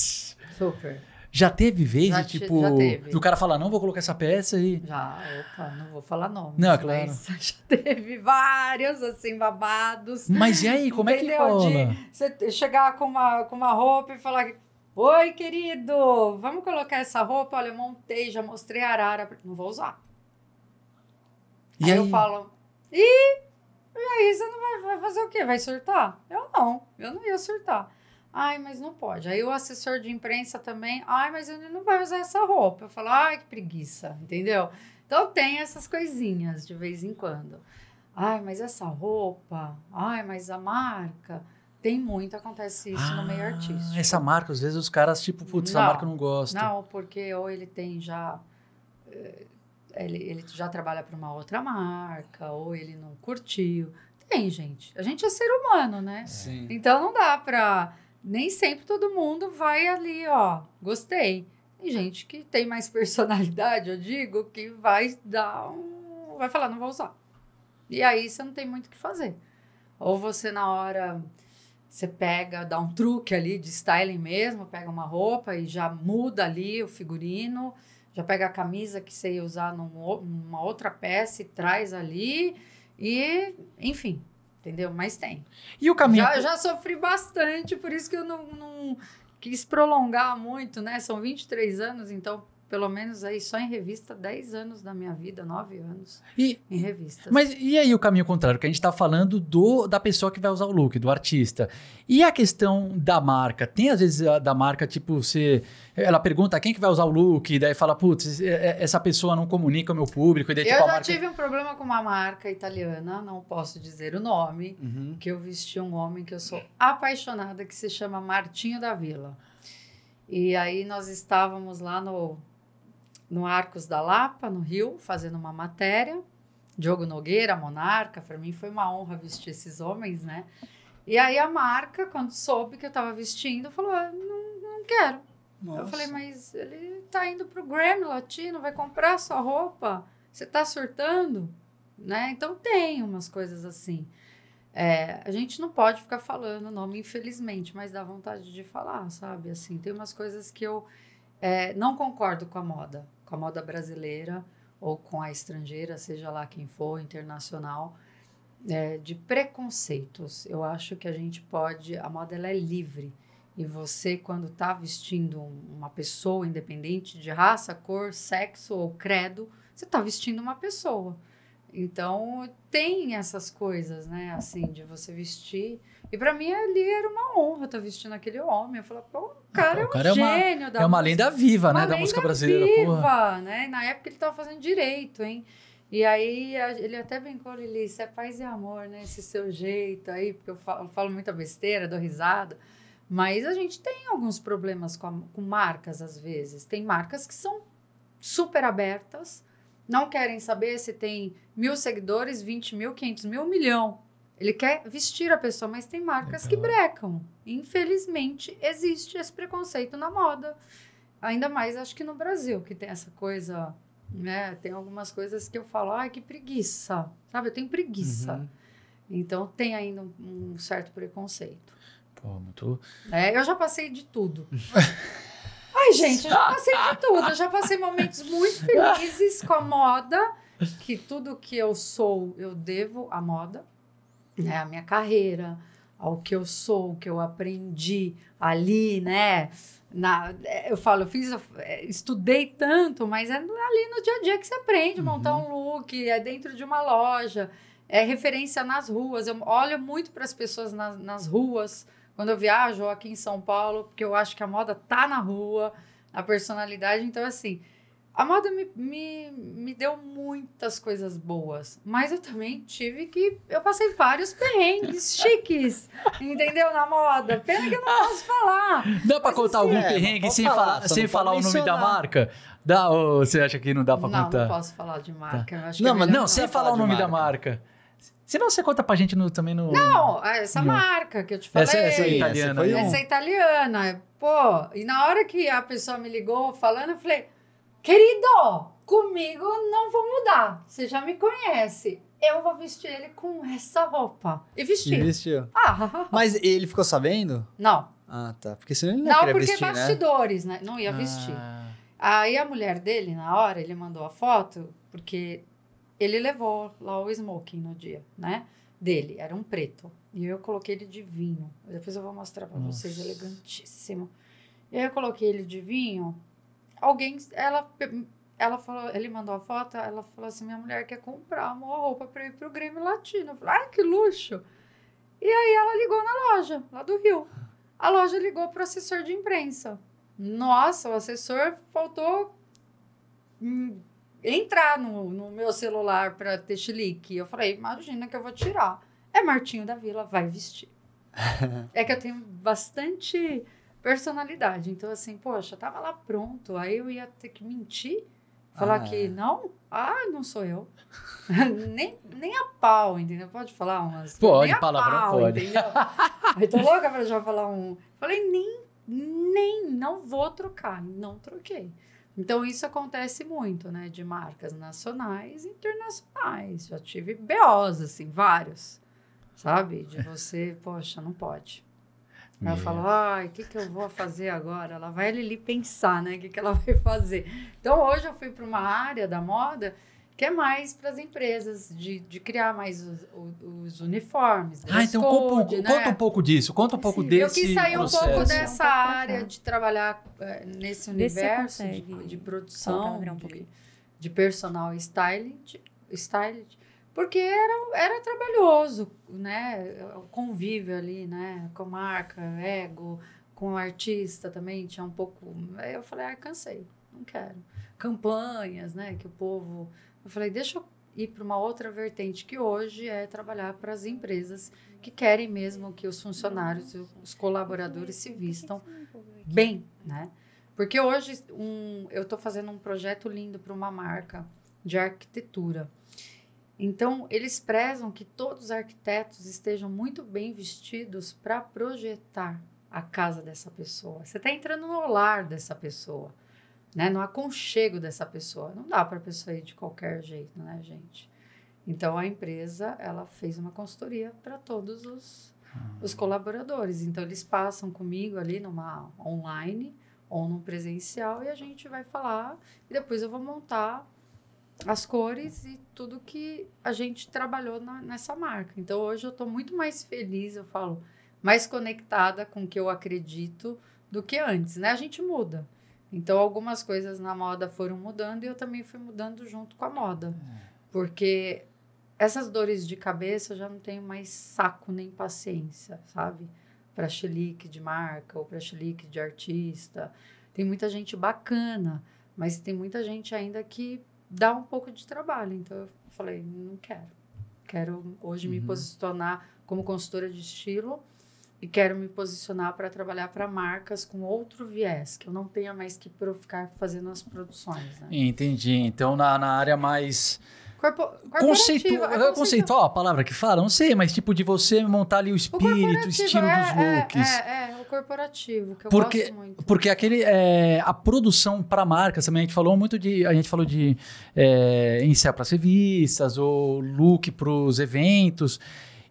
Super. Já teve vez Já te- tipo, já teve. do cara falar, não vou colocar essa peça e... Já, opa, não vou falar nomes. Não, é claro. Já teve vários, assim, babados. Mas e aí, como é que Entendeu? rola? De você chegar com uma, com uma roupa e falar: Oi, querido, vamos colocar essa roupa? Olha, eu montei, já mostrei a arara. Não vou usar. E aí, aí? eu falo: Ih, e aí você não vai, vai fazer o quê? Vai surtar? Eu não, eu não ia surtar. Ai, mas não pode. Aí o assessor de imprensa também, ai, mas ele não vai usar essa roupa. Eu falo, ai, que preguiça, entendeu? Então tem essas coisinhas de vez em quando. Ai, mas essa roupa, ai, mas a marca. Tem muito, acontece isso no meio Ah, artístico. Essa marca, às vezes os caras, tipo, putz, essa marca eu não gosto. Não, porque ou ele tem já. eh, Ele, ele já trabalha para uma outra marca, ou ele não curtiu. tem, gente. A gente é ser humano, né? Sim. Então não dá pra. Nem sempre todo mundo vai ali, ó, gostei. Tem gente que tem mais personalidade, eu digo, que vai dar um. Vai falar, não vou usar. E aí você não tem muito o que fazer. Ou você, na hora, você pega, dá um truque ali de styling mesmo, pega uma roupa e já muda ali o figurino, já pega a camisa que você ia usar numa outra peça e traz ali. E, enfim, entendeu? Mas tem. E o caminho. Já, já sofri bastante, por isso que eu não, não quis prolongar muito, né? São 23 anos, então, pelo menos aí só em revista, 10 anos da minha vida, 9 anos E, em revistas. mas e aí o caminho contrário? Que a gente tá falando do da pessoa que vai usar o look, do artista. E a questão da marca? Tem às vezes a da marca, tipo, você. Ela pergunta quem que vai usar o look, e daí fala, putz, é- é- essa pessoa não comunica o meu público, e daí eu tipo, a já marca. tive um problema com uma marca italiana, não posso dizer o nome, Uhum. que eu vesti um homem que eu sou apaixonada, que se chama Martinho da Vila. E aí nós estávamos lá no, no Arcos da Lapa, no Rio, fazendo uma matéria. Diogo Nogueira, Monarca, para mim foi uma honra vestir esses homens, né? E aí a marca, quando soube que eu estava vestindo, falou: ah, não, não quero. Eu Nossa. falei, mas ele tá indo pro Grammy Latino, vai comprar sua roupa, você tá surtando, né? Então tem umas coisas assim. É, a gente não pode ficar falando o nome, infelizmente, mas dá vontade de falar, sabe? Assim, tem umas coisas que eu é, não concordo com a moda, com a moda brasileira ou com a estrangeira, seja lá quem for, internacional, é, de preconceitos. Eu acho que a gente pode, a moda ela é livre. E você, quando está vestindo um- uma pessoa, independente de raça, cor, sexo ou credo, você está vestindo uma pessoa. Então, tem essas coisas, né? Assim, de você vestir. E para mim, ali era uma honra estar vestindo aquele homem. Eu falava, pô, o cara é um cara é uma- gênio da É uma música. lenda viva, né? Uma Da música lenda brasileira, viva, porra. né? Na época ele estava fazendo direito, hein? E aí ele até brincou, Lili, isso é paz e amor, né? Esse seu jeito aí, porque eu falo, eu falo muita besteira, dou risada. Mas a gente tem alguns problemas com, a- com marcas, às vezes. Tem marcas que são super abertas, não querem saber se tem mil seguidores, 20 mil, 500 mil, um milhão. Ele quer vestir a pessoa, mas tem marcas que brecam. Infelizmente, existe esse preconceito na moda. Ainda mais, acho que no Brasil, que tem essa coisa, né? Tem algumas coisas que eu falo, ai, que preguiça. Sabe, eu tenho preguiça. Uhum. Então, tem ainda um, um certo preconceito. Pô, muito. É, eu já passei de tudo. Ai, gente, eu já passei de tudo. Eu já passei momentos muito felizes com a moda, que tudo que eu sou, eu devo à moda, né? A minha carreira, ao que eu sou, o que eu aprendi ali, né? Na, é, eu falo, eu fiz, é, estudei tanto, mas é ali no dia a dia que você aprende, montar um look, é dentro de uma loja, é referência nas ruas. Eu olho muito para as pessoas nas, nas ruas, quando eu viajo aqui em São Paulo, porque eu acho que a moda tá na rua, a personalidade. Então, assim, a moda me, me, me deu muitas coisas boas, mas eu também tive que. Eu passei vários perrengues chiques, entendeu? Na moda. Pena que eu não posso falar. Dá pra contar algum é, perrengue sem falar, falar, sem não falar o nome da marca? Dá, ou você acha que não dá pra não, contar? não posso falar de marca. Acho Não, é mas Não, sem falar falar o nome da marca. marca. Senão você conta pra gente no, também no. Não, essa Não. marca que eu te falei. Essa- essa é italiana, essa foi um. Essa é italiana. Pô, e na hora que a pessoa me ligou falando, eu falei, querido, comigo não vou mudar. Você já me conhece. Eu vou vestir ele com essa roupa. E vestir. E vestiu. Ah, Mas ele ficou sabendo? não. Ah, tá. Porque senão ele não, ia Não, porque vestir, né? bastidores, né? Não ia vestir. Ah, Aí a mulher dele, na hora, ele mandou a foto, porque ele levou lá o smoking no dia, né? Dele, era um preto. E eu coloquei ele de vinho. Depois eu vou mostrar pra vocês, elegantíssimo. E aí eu coloquei ele de vinho. Alguém, ela, ela falou, ele mandou a foto, ela falou assim: minha mulher quer comprar uma roupa pra ir pro Grêmio Latino. Eu falei, ai, que luxo! E aí ela ligou na loja, lá do Rio. A loja ligou pro assessor de imprensa. Nossa, o assessor faltou hum, entrar no, no meu celular para ter chilique. Eu falei, imagina que eu vou tirar. É Martinho da Vila, vai vestir. é que eu tenho bastante personalidade. Então, assim, poxa, tava lá pronto. Aí eu ia ter que mentir, falar Ah, que é. não. Ah, não sou eu. nem, nem a pau, entendeu? Pode falar umas. Pode, palavrão pau, pode. Entendeu? Aí tô louca pra já falar um. Falei, nem, nem, não vou trocar. Não troquei. Então, isso acontece muito, né? De marcas nacionais e internacionais. Já tive BOs, assim, vários. Sabe? De você, poxa, não pode. Aí eu Meu. falo, ai, o que, que eu vou fazer agora? Ela vai ali pensar, né? O que, que ela vai fazer. Então, hoje eu fui para uma área da moda que é mais para as empresas, de, de criar mais os, os uniformes. Ah, então conta, um- code, né? conta um pouco disso, conta um pouco Sim, eu desse Eu quis sair um processo. dessa Um pouco pra área cá. de trabalhar eh, nesse universo de, de produção, um de, de personal styling, styling, porque era, era trabalhoso, né? O convívio ali, né? Com marca, ego, com artista também, tinha um pouco... Aí eu falei, ah, cansei, não quero. Campanhas, né? Que o povo... Eu falei, deixa eu ir para uma outra vertente, que hoje é trabalhar para as empresas que querem mesmo que os funcionários, os colaboradores se vistam bem, né? Porque hoje um, eu estou fazendo um projeto lindo para uma marca de arquitetura. Então, eles prezam que todos os arquitetos estejam muito bem vestidos para projetar a casa dessa pessoa. Você está entrando no lar dessa pessoa, né? no aconchego dessa pessoa. Não dá para a pessoa ir de qualquer jeito, né, gente? Então, a empresa ela fez uma consultoria para todos os, os colaboradores. Então, eles passam comigo ali numa online ou num presencial e a gente vai falar e depois eu vou montar as cores e tudo que a gente trabalhou na- nessa marca. Então hoje eu estou muito mais feliz, eu falo, mais conectada com o que eu acredito do que antes, né? A gente muda. Então algumas coisas na moda foram mudando e eu também fui mudando junto com a moda. Porque essas dores de cabeça eu já não tenho mais saco nem paciência, sabe? Para chilique de marca ou para chilique de artista. Tem muita gente bacana, mas tem muita gente ainda que dá um pouco de trabalho. Então eu falei, não quero. Quero hoje me Uhum. posicionar como consultora de estilo e quero me posicionar para trabalhar para marcas com outro viés, que eu não tenha mais que ficar fazendo as produções. Né? Entendi. Então, na, na área mais Corpo, Conceitu... corporativa, é Conceitual. conceitual a palavra que fala? Não sei, mas tipo de você montar ali o espírito, o estilo é, dos looks. É, é, é, o corporativo, que eu Porque- gosto muito. Porque aquele é, a produção para marcas também a gente falou muito de a gente falou de é, ensaio para revistas ou look para os eventos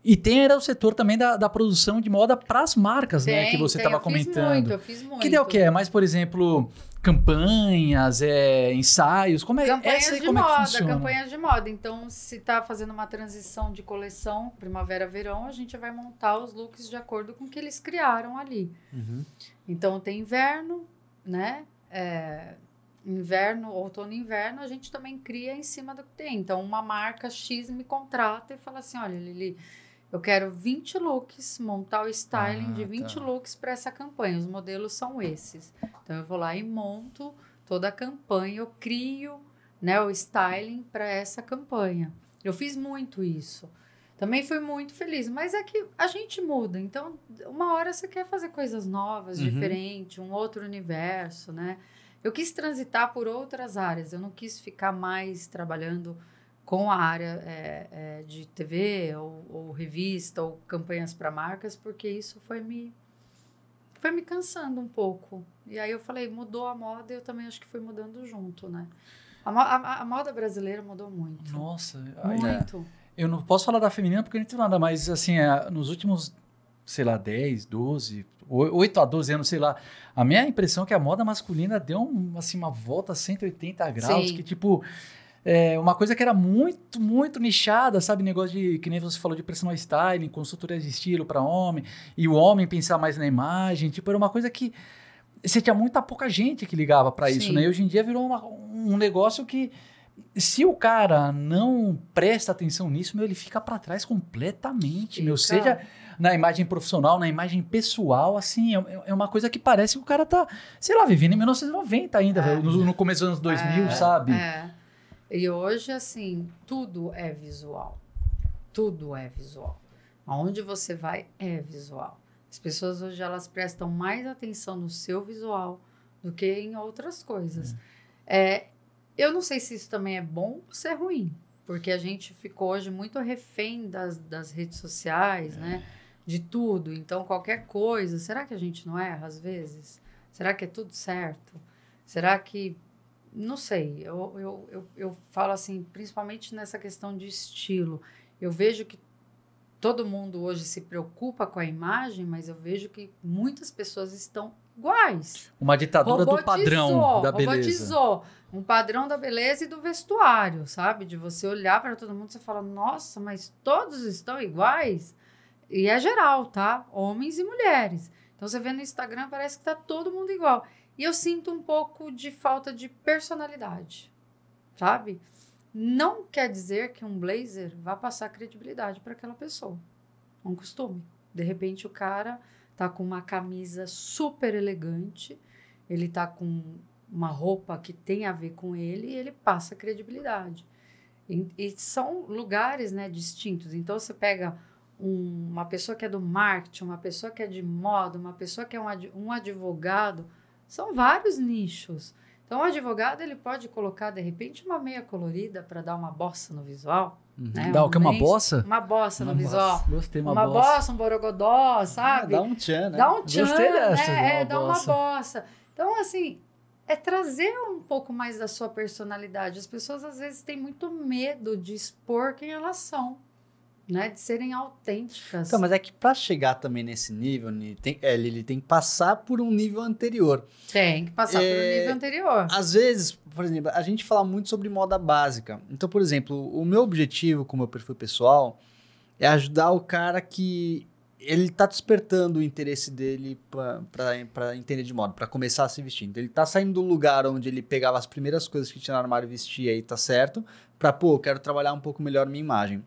e tem era o setor também da, da produção de moda para as marcas, né? Tem, Que você estava eu fiz comentando. muito, eu fiz muito. Que deu o quê? É mais, por exemplo, campanhas, é, ensaios? Como é, Campanhas essa de como é que moda, funciona? campanhas de moda. Então, se tá fazendo uma transição de coleção primavera-verão, a gente vai montar os looks de acordo com o que eles criaram ali. Uhum. Então, tem inverno, né? É, inverno, outono e inverno, a gente também cria em cima do que tem. Então, uma marca X me contrata e fala assim: olha, Lili, eu quero 20 looks, montar o styling Ah, de 20 tá. looks para essa campanha. Os modelos são esses. Então, eu vou lá e monto toda a campanha, eu crio né, o styling para essa campanha. Eu fiz muito isso. Também fui muito feliz, mas é que a gente muda. Então, uma hora você quer fazer coisas novas, Uhum. diferentes, um outro universo, né? Eu quis transitar por outras áreas. Eu não quis ficar mais trabalhando com a área é, é, de TV ou, ou revista ou campanhas para marcas, porque isso foi me foi me cansando um pouco. E aí eu falei, mudou a moda e eu também acho que fui mudando junto, né? A, a- a moda brasileira mudou muito. Nossa, Muito. eu não posso falar da feminina porque não tenho nada, mas assim, é, nos últimos, sei lá, 10, 12, 8 a 12 anos, sei lá, a minha impressão é que a moda masculina deu um, assim, uma volta 180 graus, Sim. que tipo, é uma coisa que era muito, muito nichada, sabe? Negócio de, que nem você falou de personal styling, consultoria de estilo para homem, e o homem pensar mais na imagem, tipo, era uma coisa que você tinha muita pouca gente que ligava para isso, né? E hoje em dia virou uma- um negócio que se o cara não presta atenção nisso, meu, ele fica para trás completamente, meu. Fica. Seja na imagem profissional, na imagem pessoal, assim, é, é uma coisa que parece que o cara tá, sei lá, vivendo em 1990 ainda, É. no, no começo dos anos 2000, É, sabe? É. E hoje, assim, tudo é visual. Tudo é visual. Aonde você vai é visual. As pessoas hoje elas prestam mais atenção no seu visual do que em outras coisas. É, Eu não sei se isso também é bom ou se é ruim, porque a gente ficou hoje muito refém das, das redes sociais, né? De tudo. Então, qualquer coisa. Será que a gente não erra às vezes? Será que é tudo certo? Será que. Não sei. Eu, eu, eu, eu falo assim, principalmente nessa questão de estilo. Eu vejo que todo mundo hoje se preocupa com a imagem, mas eu vejo que muitas pessoas estão iguais. Uma ditadura do padrão da beleza. Robotizou um padrão da beleza e do vestuário, sabe? De você olhar para todo mundo e falar, nossa, mas todos estão iguais? E é geral, tá? Homens e mulheres. Então você vê no Instagram, parece que tá todo mundo igual. E eu sinto um pouco de falta de personalidade, sabe? Não quer dizer que um blazer vá passar credibilidade para aquela pessoa. É um costume. De repente o cara tá com uma camisa super elegante, ele tá com uma roupa que tem a ver com ele e ele passa credibilidade. E, e são lugares né, distintos. Então você pega um, uma pessoa que é do marketing, uma pessoa que é de moda, uma pessoa que é um, um advogado, são vários nichos. Então, o advogado ele pode colocar, de repente, uma meia colorida para dar uma bossa no visual. Uhum. Né? Dá um o que? Uma bossa? Uma bossa uma no bossa. visual. Gostei, uma, uma bossa. bossa. um borogodó, sabe? Ah, dá um tchan, né? Dá um tchan, Gostei dessa. Né? É, dá uma bossa. Então, assim, é trazer um pouco mais da sua personalidade. As pessoas, às vezes, têm muito medo de expor quem elas são né? De serem autênticas. Então, mas é que para chegar também nesse nível, ele tem, é, ele tem que passar por um nível anterior. Tem que passar é, por um é, nível anterior. Às vezes, por exemplo, a gente fala muito sobre moda básica. Então, por exemplo, o meu objetivo com o meu perfil pessoal é ajudar o cara que ele tá despertando o interesse dele para entender de moda, para começar a se vestir. Então, ele tá saindo do lugar onde ele pegava as primeiras coisas que tinha no armário e vestia e tá certo, para pô, eu quero trabalhar um pouco melhor minha imagem.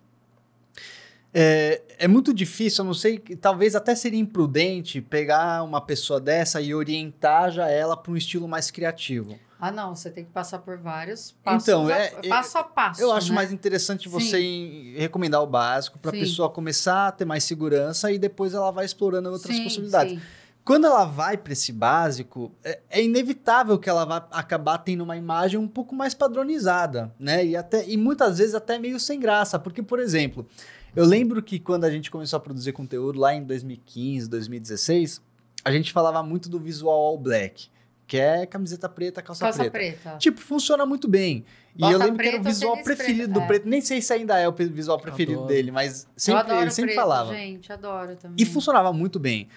É, é muito difícil, eu não sei, talvez até seria imprudente pegar uma pessoa dessa e orientar já ela para um estilo mais criativo. Ah, não, você tem que passar por vários passos. Então, é, a, passo a passo. Eu acho né? mais interessante você Sim. recomendar o básico para a pessoa começar a ter mais segurança e depois ela vai explorando outras sim, possibilidades. Sim. Quando ela vai para esse básico, é, é, inevitável que ela vai acabar tendo uma imagem um pouco mais padronizada, né? E, até, e muitas vezes até meio sem graça. Porque, por exemplo, eu lembro que quando a gente começou a produzir conteúdo lá em 2015, 2016, a gente falava muito do visual all black, que é camiseta preta, calça, calça preta. preta. Tipo, funciona muito bem. Bota e eu lembro preto, que era o visual preferido preto, do é. preto. Nem sei se ainda é o visual preferido Adoro. dele, mas sempre, eu ele sempre preto, falava. Gente, adoro também. E funcionava muito bem.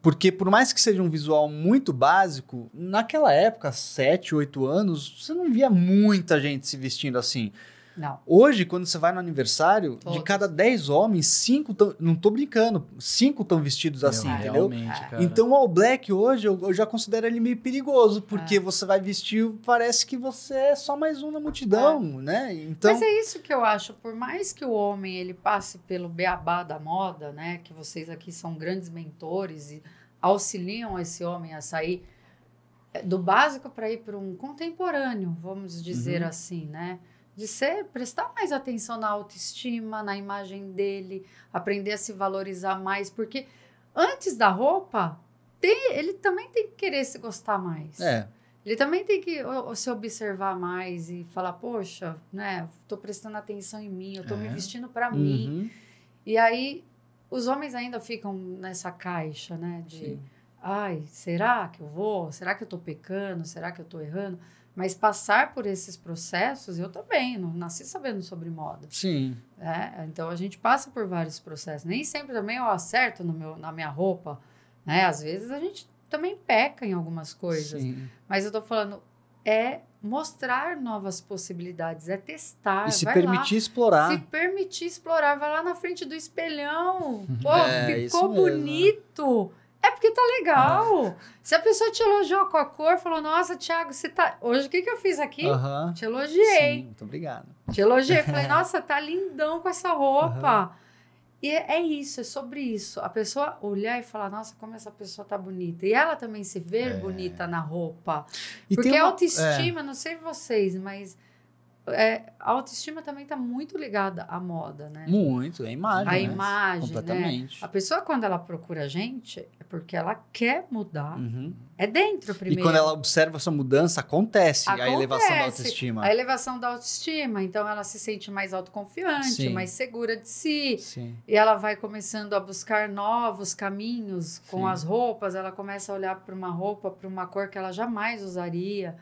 Porque por mais que seja um visual muito básico, naquela época, 7, 8 anos, você não via muita gente se vestindo assim. Não. Hoje, quando você vai no aniversário, Todos. de cada 10 homens, 5 tão, não tô brincando, 5 estão vestidos assim, Meu, entendeu? Realmente, cara. Então o All Black hoje eu, eu já considero ele meio perigoso, porque É. você vai vestir, parece que você é só mais um na multidão, né? Então, Mas é isso que eu acho, por mais que o homem ele passe pelo beabá da moda, né, que vocês aqui são grandes mentores e auxiliam esse homem a sair é, do básico para ir para um contemporâneo, vamos dizer Uhum. assim, né? De ser, prestar mais atenção na autoestima, na imagem dele, aprender a se valorizar mais, porque antes da roupa, tem, ele também tem que querer se gostar mais. é, Ele também tem que se observar mais e falar, poxa, né, tô prestando atenção em mim, eu tô me É. vestindo para mim. uhum, E aí os homens ainda ficam nessa caixa, né, de, Sim. ai, será que eu vou? Será que eu tô pecando? Será que eu tô errando? Mas passar por esses processos, eu também, não nasci sabendo sobre moda. sim, né? Então a gente passa por vários processos. Nem sempre também eu acerto no meu, na minha roupa, né? Às vezes a gente também peca em algumas coisas. sim. Mas eu tô falando, é mostrar novas possibilidades, é testar. E se vai permitir lá, explorar. se permitir explorar, vai lá na frente do espelhão. Pô, É, isso ficou mesmo. É porque tá legal. Se a pessoa te elogiou com a cor, falou, nossa, Thiago, você tá. Hoje o que, que eu fiz aqui? Aham. Te elogiei. Sim, muito obrigado. Te elogiei. Falei, nossa, tá lindão com essa roupa. E é é isso, é sobre isso. A pessoa olhar e falar, nossa, como essa pessoa tá bonita. E ela também se ver É. bonita na roupa. E Porque a uma- autoestima, não sei vocês, mas é, a autoestima também está muito ligada à moda, né? Muito, é imagem. a né? imagem, né? Completamente. A pessoa, quando ela procura a gente, é porque ela quer mudar. Uhum. É dentro E primeiro. quando ela observa essa mudança, acontece, a Acontece. elevação da autoestima. A elevação da autoestima. Então, ela se sente mais autoconfiante, Sim. mais segura de si. Sim. E ela vai começando a buscar novos caminhos com Sim. as roupas. Ela começa a olhar para uma roupa, para uma cor que ela jamais usaria.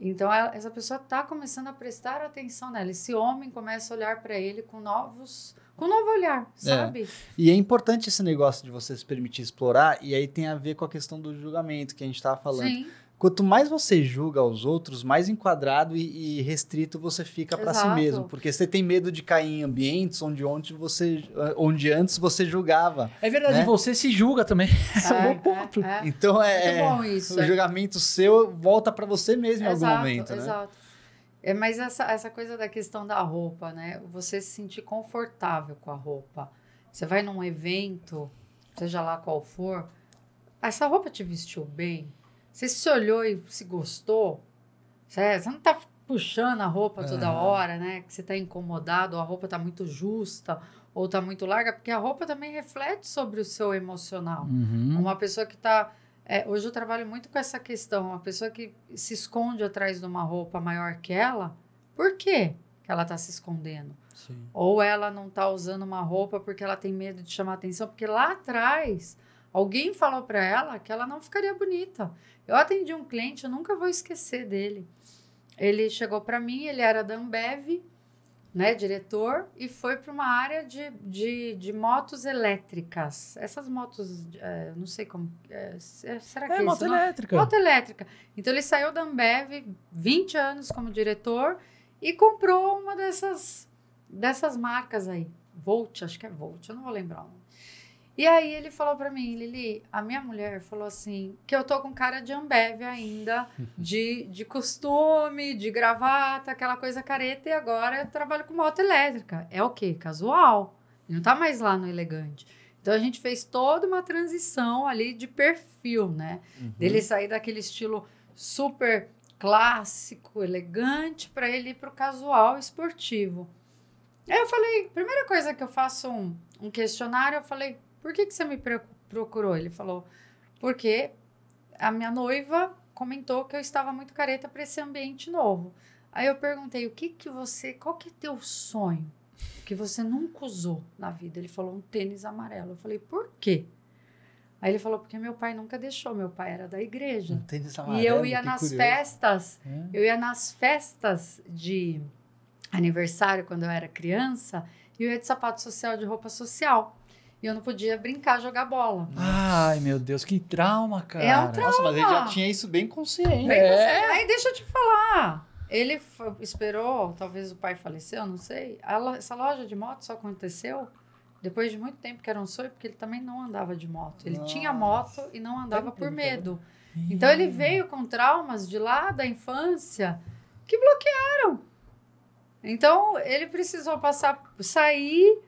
Então, ela- essa pessoa está começando a prestar atenção nela. Esse homem começa a olhar para ele com novos, com um novo olhar, sabe? E é importante esse negócio de você se permitir explorar, e aí tem a ver com a questão do julgamento que a gente estava falando. Sim, Quanto mais você julga os outros, mais enquadrado e, e restrito você fica para si mesmo. Porque você tem medo de cair em ambientes onde, onde, você, onde antes você julgava. É verdade, Né? você se julga também. É um bom ponto. é, é. Então é, Muito bom isso. o é. julgamento seu volta para você mesmo em algum exato, momento, né? Exato. É, mas essa, essa coisa da questão da roupa, né? Você se sentir confortável com a roupa. Você vai num evento, seja lá qual for, essa roupa te vestiu bem? Você se olhou e se gostou? Você, você não tá puxando a roupa toda Aham. hora, né? Que você tá incomodado, ou a roupa tá muito justa, ou tá muito larga, porque a roupa também reflete sobre o seu emocional. Uhum. Uma pessoa que está. hoje eu trabalho muito com essa questão. Uma pessoa que se esconde atrás de uma roupa maior que ela, por quê que ela está se escondendo? Sim. Ou ela não está usando uma roupa porque ela tem medo de chamar atenção, porque lá atrás alguém falou para ela que ela não ficaria bonita. Eu atendi um cliente, eu nunca vou esquecer dele. Ele chegou para mim, ele era da Ambev, né, diretor, e foi para uma área de, de, de motos elétricas. Essas motos, é, não sei como. é, é, será que É, esse moto nome? elétrica. Moto elétrica. Então ele saiu da Ambev, 20 anos como diretor, e comprou uma dessas, dessas marcas aí. Volt, acho que é Volt, eu não vou lembrar o nome. E aí ele falou pra mim, Lili, a minha mulher falou assim, que eu tô com cara de Ambev ainda, de, de costume, de gravata, aquela coisa careta, e agora eu trabalho com moto elétrica. É o quê? Casual. Ele não tá mais lá no elegante. Então a gente fez toda uma transição ali de perfil, né? Uhum. Dele sair daquele estilo super clássico, elegante, para ele ir pro casual esportivo. Aí eu falei, primeira coisa que eu faço um, um questionário, eu falei, por que, que você me pro- procurou? Ele falou, porque a minha noiva comentou que eu estava muito careta para esse ambiente novo. Aí eu perguntei, o que que você, qual que é teu sonho que você nunca usou na vida? Ele falou, um tênis amarelo. Eu falei, por quê? Aí ele falou, porque meu pai nunca deixou, meu pai era da igreja. Um tênis E amarelo, eu ia nas curioso. festas, eu ia nas festas de aniversário quando eu era criança, e eu ia de sapato social, de roupa social. E eu não podia brincar, jogar bola. Ai, meu Deus, que trauma, cara. É um trauma. Nossa, mas ele já tinha isso bem consciente. Bem, É. Aí deixa eu te falar. Ele esperou, talvez o pai faleceu, não sei. Lo- essa loja de moto só aconteceu depois de muito tempo, que era um sonho, porque ele também não andava de moto. Ele tinha moto e não andava por medo. Então ele veio com traumas de lá da infância que bloquearam. Então ele precisou passar, sair,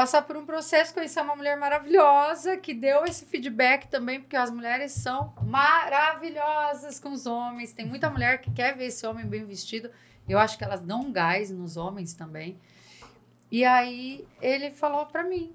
passar por um processo, conhecer uma mulher maravilhosa que deu esse feedback também, porque as mulheres são maravilhosas com os homens. Tem muita mulher que quer ver esse homem bem vestido. Eu acho que elas dão um gás nos homens também. E aí ele falou pra mim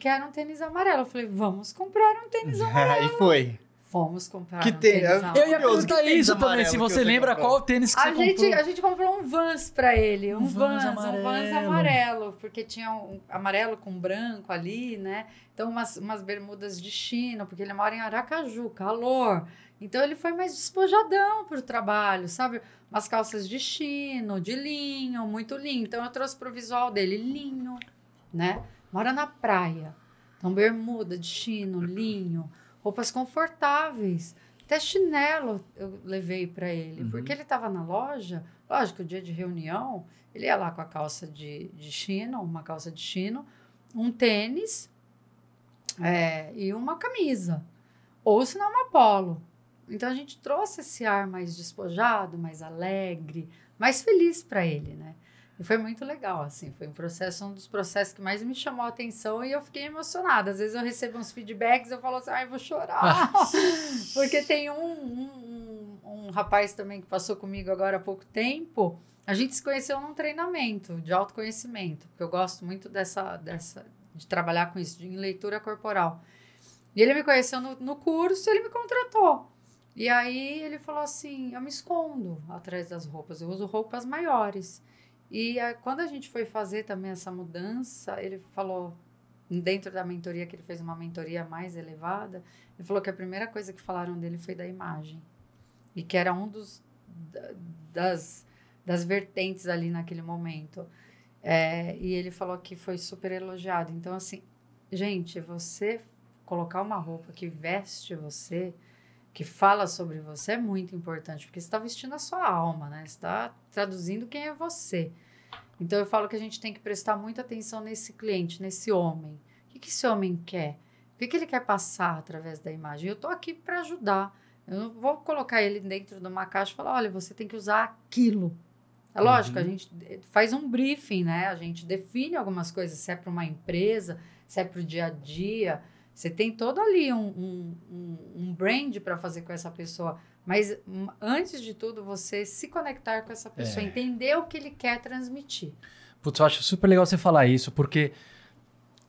que era um tênis amarelo. Eu falei, vamos comprar um tênis amarelo. Aí foi. Fomos comprar Que um tênis? tênis Eu amarelo. Eu ia perguntar isso também, se que você lembra comprou? qual tênis que A você gente, comprou. a gente comprou um Vans pra ele, um, Um Vans, Vans um Vans amarelo. porque tinha um amarelo com branco ali, né? Então, umas, umas bermudas de chino, porque ele mora em Aracaju, calor. Então, ele foi mais despojadão pro trabalho, sabe? Umas calças de chino, de linho, muito linho. Então, eu trouxe pro visual dele linho, né? Mora na praia. Então, bermuda de chino, linho, roupas confortáveis. Até chinelo eu levei para ele, Uhum. porque ele estava na loja. Lógico, dia de reunião, ele ia lá com a calça de, de chino, uma calça de chino, um tênis é, e uma camisa. Ou se não, uma polo. Então a gente trouxe esse ar mais despojado, mais alegre, mais feliz para ele, né? E foi muito legal, assim, foi um processo, um dos processos que mais me chamou a atenção e eu fiquei emocionada. Às vezes eu recebo uns feedbacks, eu falo assim, ai, vou chorar. Porque tem um, um, um, um rapaz também que passou comigo agora há pouco tempo, A gente se conheceu num treinamento de autoconhecimento, porque eu gosto muito dessa, dessa de trabalhar com isso, de, em leitura corporal. E ele me conheceu no, no curso, ele me contratou. E aí ele falou assim: eu me escondo atrás das roupas, eu uso roupas maiores. E aí, quando a gente foi fazer também essa mudança, ele falou, dentro da mentoria, que ele fez uma mentoria mais elevada, ele falou que a primeira coisa que falaram dele foi da imagem. E que era um dos das, das vertentes ali naquele momento. É, e ele falou que foi super elogiado. Então, assim, gente, você colocar uma roupa que veste você, que fala sobre você, é muito importante, porque você está vestindo a sua alma, né? Você está traduzindo quem é você. Então, eu falo que a gente tem que prestar muita atenção nesse cliente, nesse homem. O que, que esse homem quer? O que, que ele quer passar através da imagem? Eu estou aqui para ajudar. Eu não vou colocar ele dentro de uma caixa e falar: olha, você tem que usar aquilo. É lógico, uhum. a gente faz um briefing, né? A gente define algumas coisas, se é para uma empresa, se é para o dia a dia. Você tem todo ali um, um, um, um brand para fazer com essa pessoa. Mas hum, antes de tudo, você se conectar com essa pessoa, é. entender o que ele quer transmitir. Putz, eu acho super legal você falar isso, porque.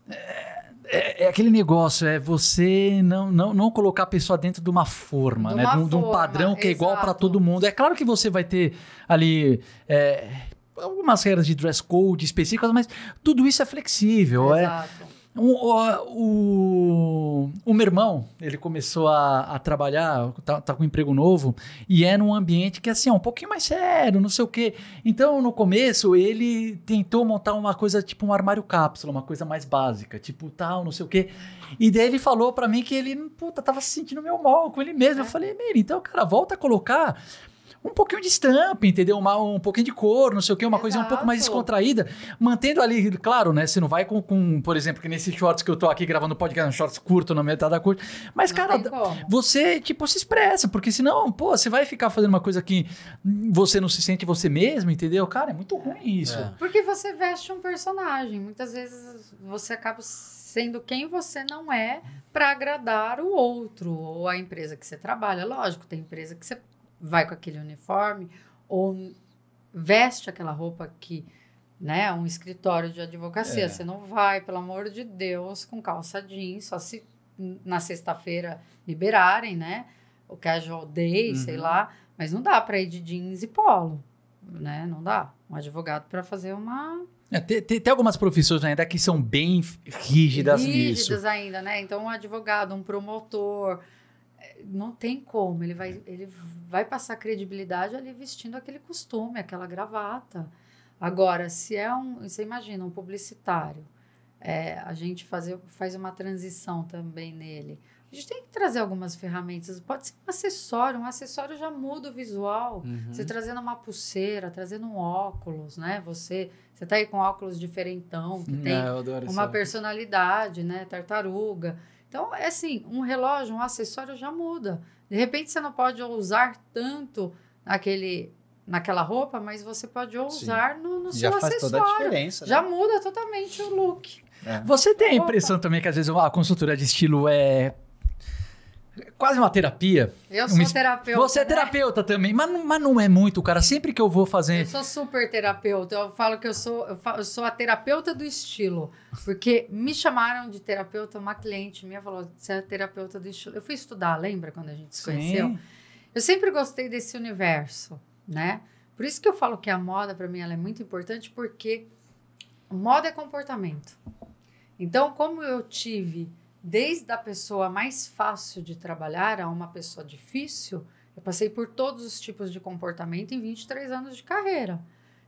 É é, é, aquele negócio, é você não, não, não colocar a pessoa dentro de uma forma, de né? Uma de, um, de, um, padrão que é igual para todo mundo. É claro que você vai ter ali. É, algumas regras de dress code específicas, mas tudo isso é flexível. É Exato. É, o, o, o, meu irmão, ele começou a, a trabalhar, tá, tá, com um emprego novo, e é num ambiente que assim, é um pouquinho mais sério, não sei o quê. Então, no começo, ele tentou montar uma coisa tipo um armário cápsula, uma coisa mais básica, tipo tal, não sei o quê. E daí ele falou para mim que ele, puta, tava se sentindo meio mal com ele mesmo. É. Eu falei, Mary, então, cara, volta a colocar um pouquinho de estampa, entendeu? Uma, um pouquinho de cor, não sei o quê, uma coisa um pouco mais descontraída, mantendo ali, claro, né? Você não vai com, com, por exemplo, que nesses shorts que eu tô aqui gravando podcast, um shorts curto na metade da curta. Mas, não cara, você, tipo, se expressa, porque senão, pô, você vai ficar fazendo uma coisa que você não se sente você mesmo, entendeu? Cara, é muito ruim isso. É. Porque você veste um personagem. Muitas vezes você acaba sendo quem você não é para agradar o outro ou a empresa que você trabalha. Lógico, tem empresa que você vai com aquele uniforme ou veste aquela roupa que, né, um escritório de advocacia. É. Você não vai, pelo amor de Deus, com calça jeans, só se na sexta-feira liberarem, né? O casual day, uhum. sei lá, mas não dá para ir de jeans e polo, né? Não dá. Um advogado para fazer uma é, tem, tem, algumas profissões ainda que são bem rígidas, rígidas nisso. Rígidas ainda, né? Então, um advogado, um promotor, não tem como. Ele vai, ele vai passar credibilidade ali vestindo aquele costume, aquela gravata. Agora, se é um. Você imagina, um publicitário, é, a gente fazer, faz uma transição também nele. A gente tem que trazer algumas ferramentas. Pode ser um acessório, um acessório já muda o visual. Uhum. Você trazendo uma pulseira, trazendo um óculos, né? Você, você tá aí com óculos diferentão, que tem uma personalidade, né? Tartaruga. Então, é assim, um relógio, um acessório já muda. De repente, você não pode usar tanto naquele, naquela roupa, mas você pode usar no, no seu acessório. Já faz toda a diferença. Né? Já muda totalmente o look. É. Você tem a impressão também que às vezes a consultoria de estilo é quase uma terapia. Eu sou uma... terapeuta. Você é né? terapeuta também, mas, mas não é muito, cara. Sempre que eu vou fazer. Eu sou super terapeuta. Eu falo que eu sou, eu, falo, eu sou a terapeuta do estilo. Porque me chamaram de terapeuta, uma cliente minha falou: você é terapeuta do estilo. Eu fui estudar, lembra quando a gente se conheceu? Eu sempre gostei desse universo, né? Por isso que eu falo que a moda, para mim, ela é muito importante, porque moda é comportamento. Então, como eu tive desde a pessoa mais fácil de trabalhar a uma pessoa difícil, eu passei por todos os tipos de comportamento em 23 anos de carreira.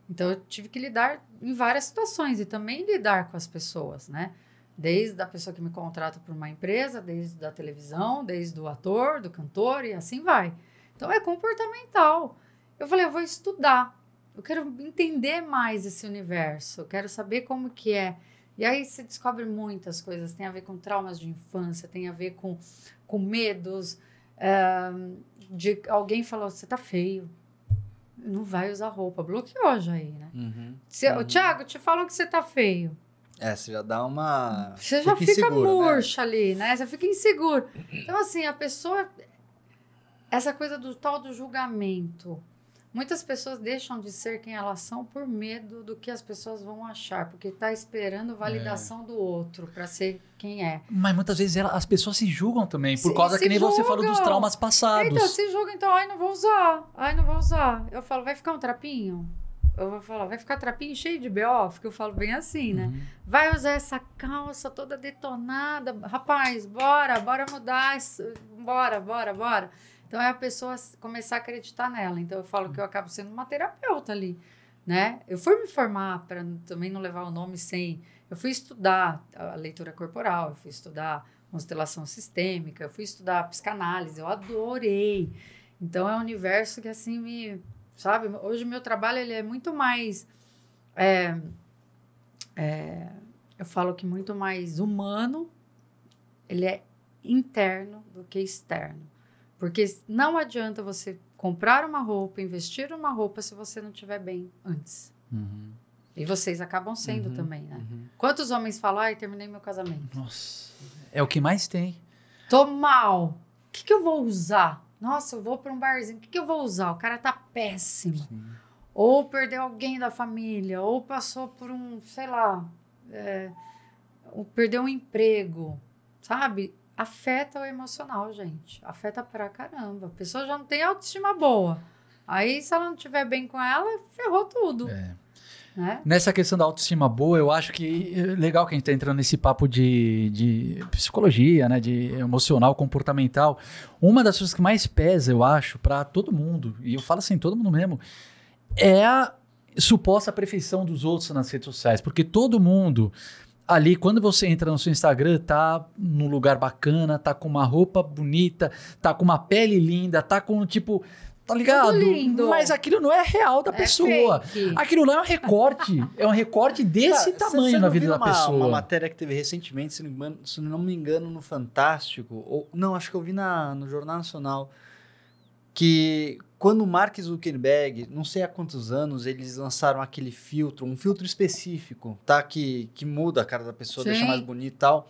Então eu tive que lidar em várias situações e também lidar com as pessoas, né? Desde a pessoa que me contrata para uma empresa, desde a televisão, desde o ator, do cantor e assim vai. Então é comportamental. Eu falei, eu vou estudar. Eu quero entender mais esse universo. Eu quero saber como que é e aí se descobre muitas coisas, tem a ver com traumas de infância, tem a ver com, com medos, uh, de alguém falou, você tá feio, não vai usar roupa, bloqueou já aí, né? Uhum, Se, uhum. Tiago, te falam que você tá feio. É, você já dá uma. Você já fica, fica né? murcha né? ali, né? Você fica inseguro. Então, assim, a pessoa. Essa coisa do tal do julgamento. Muitas pessoas deixam de ser quem elas são por medo do que as pessoas vão achar, porque tá esperando validação do outro para ser quem é. Mas muitas vezes ela- as pessoas se julgam também, por Se- causa se que nem você falou dos julgam. traumas passados. Então, se julga, então, ai, não vou usar. Ai, não vou usar. Eu falo, vai ficar um trapinho? Eu vou falar, vai ficar trapinho cheio de BO? Porque eu falo bem assim, né? Uhum. Vai usar essa calça toda detonada. Rapaz, bora, bora mudar. isso, Bora, bora, bora. Então é a pessoa começar a acreditar nela. Então eu falo que eu acabo sendo uma terapeuta ali, né? Eu fui me formar para também não levar o nome sem. Eu fui estudar a leitura corporal, eu fui estudar constelação sistêmica, eu fui estudar psicanálise, eu adorei. Então é um universo que assim me, sabe? Hoje meu trabalho ele é muito mais é, é, eu falo que muito mais humano, ele é interno do que externo. Porque não adianta você comprar uma roupa, investir numa roupa se você não estiver bem antes. Uhum. E vocês acabam sendo Uhum, também, né? uhum. Quantos homens falam, ai, terminei meu casamento? Nossa. É o que mais tem. Tô mal. O que, que eu vou usar? Nossa, eu vou para um barzinho. O que, que eu vou usar? O cara tá péssimo. Sim. Ou perdeu alguém da família, ou passou por um, sei lá, é, ou perdeu um emprego, sabe? Afeta o emocional, gente. Afeta pra caramba. A pessoa já não tem autoestima boa. Aí, se ela não estiver bem com ela, ferrou tudo, É. né? Nessa questão da autoestima boa, eu acho que é legal que a gente tá entrando nesse papo de, de psicologia, né? De emocional, comportamental. Uma das coisas que mais pesa, eu acho, pra todo mundo, e eu falo assim, todo mundo mesmo, é a suposta perfeição dos outros nas redes sociais. Porque todo mundo ali, quando você entra no seu Instagram, tá num lugar bacana, tá com uma roupa bonita, tá com uma pele linda, tá com tipo. Tá ligado? lindo. Mas aquilo não é real da É pessoa. fake. Aquilo lá é um recorte. é um recorte desse Cara, tamanho você na vida da uma, pessoa. Uma matéria que teve recentemente, se não, me engano, se não me engano, no Fantástico, ou não, acho que eu vi na, no Jornal Nacional, que quando o Mark Zuckerberg, não sei há quantos anos, eles lançaram aquele filtro, um filtro específico, tá? Que, que muda a cara da pessoa, Sim. deixa mais bonita e tal.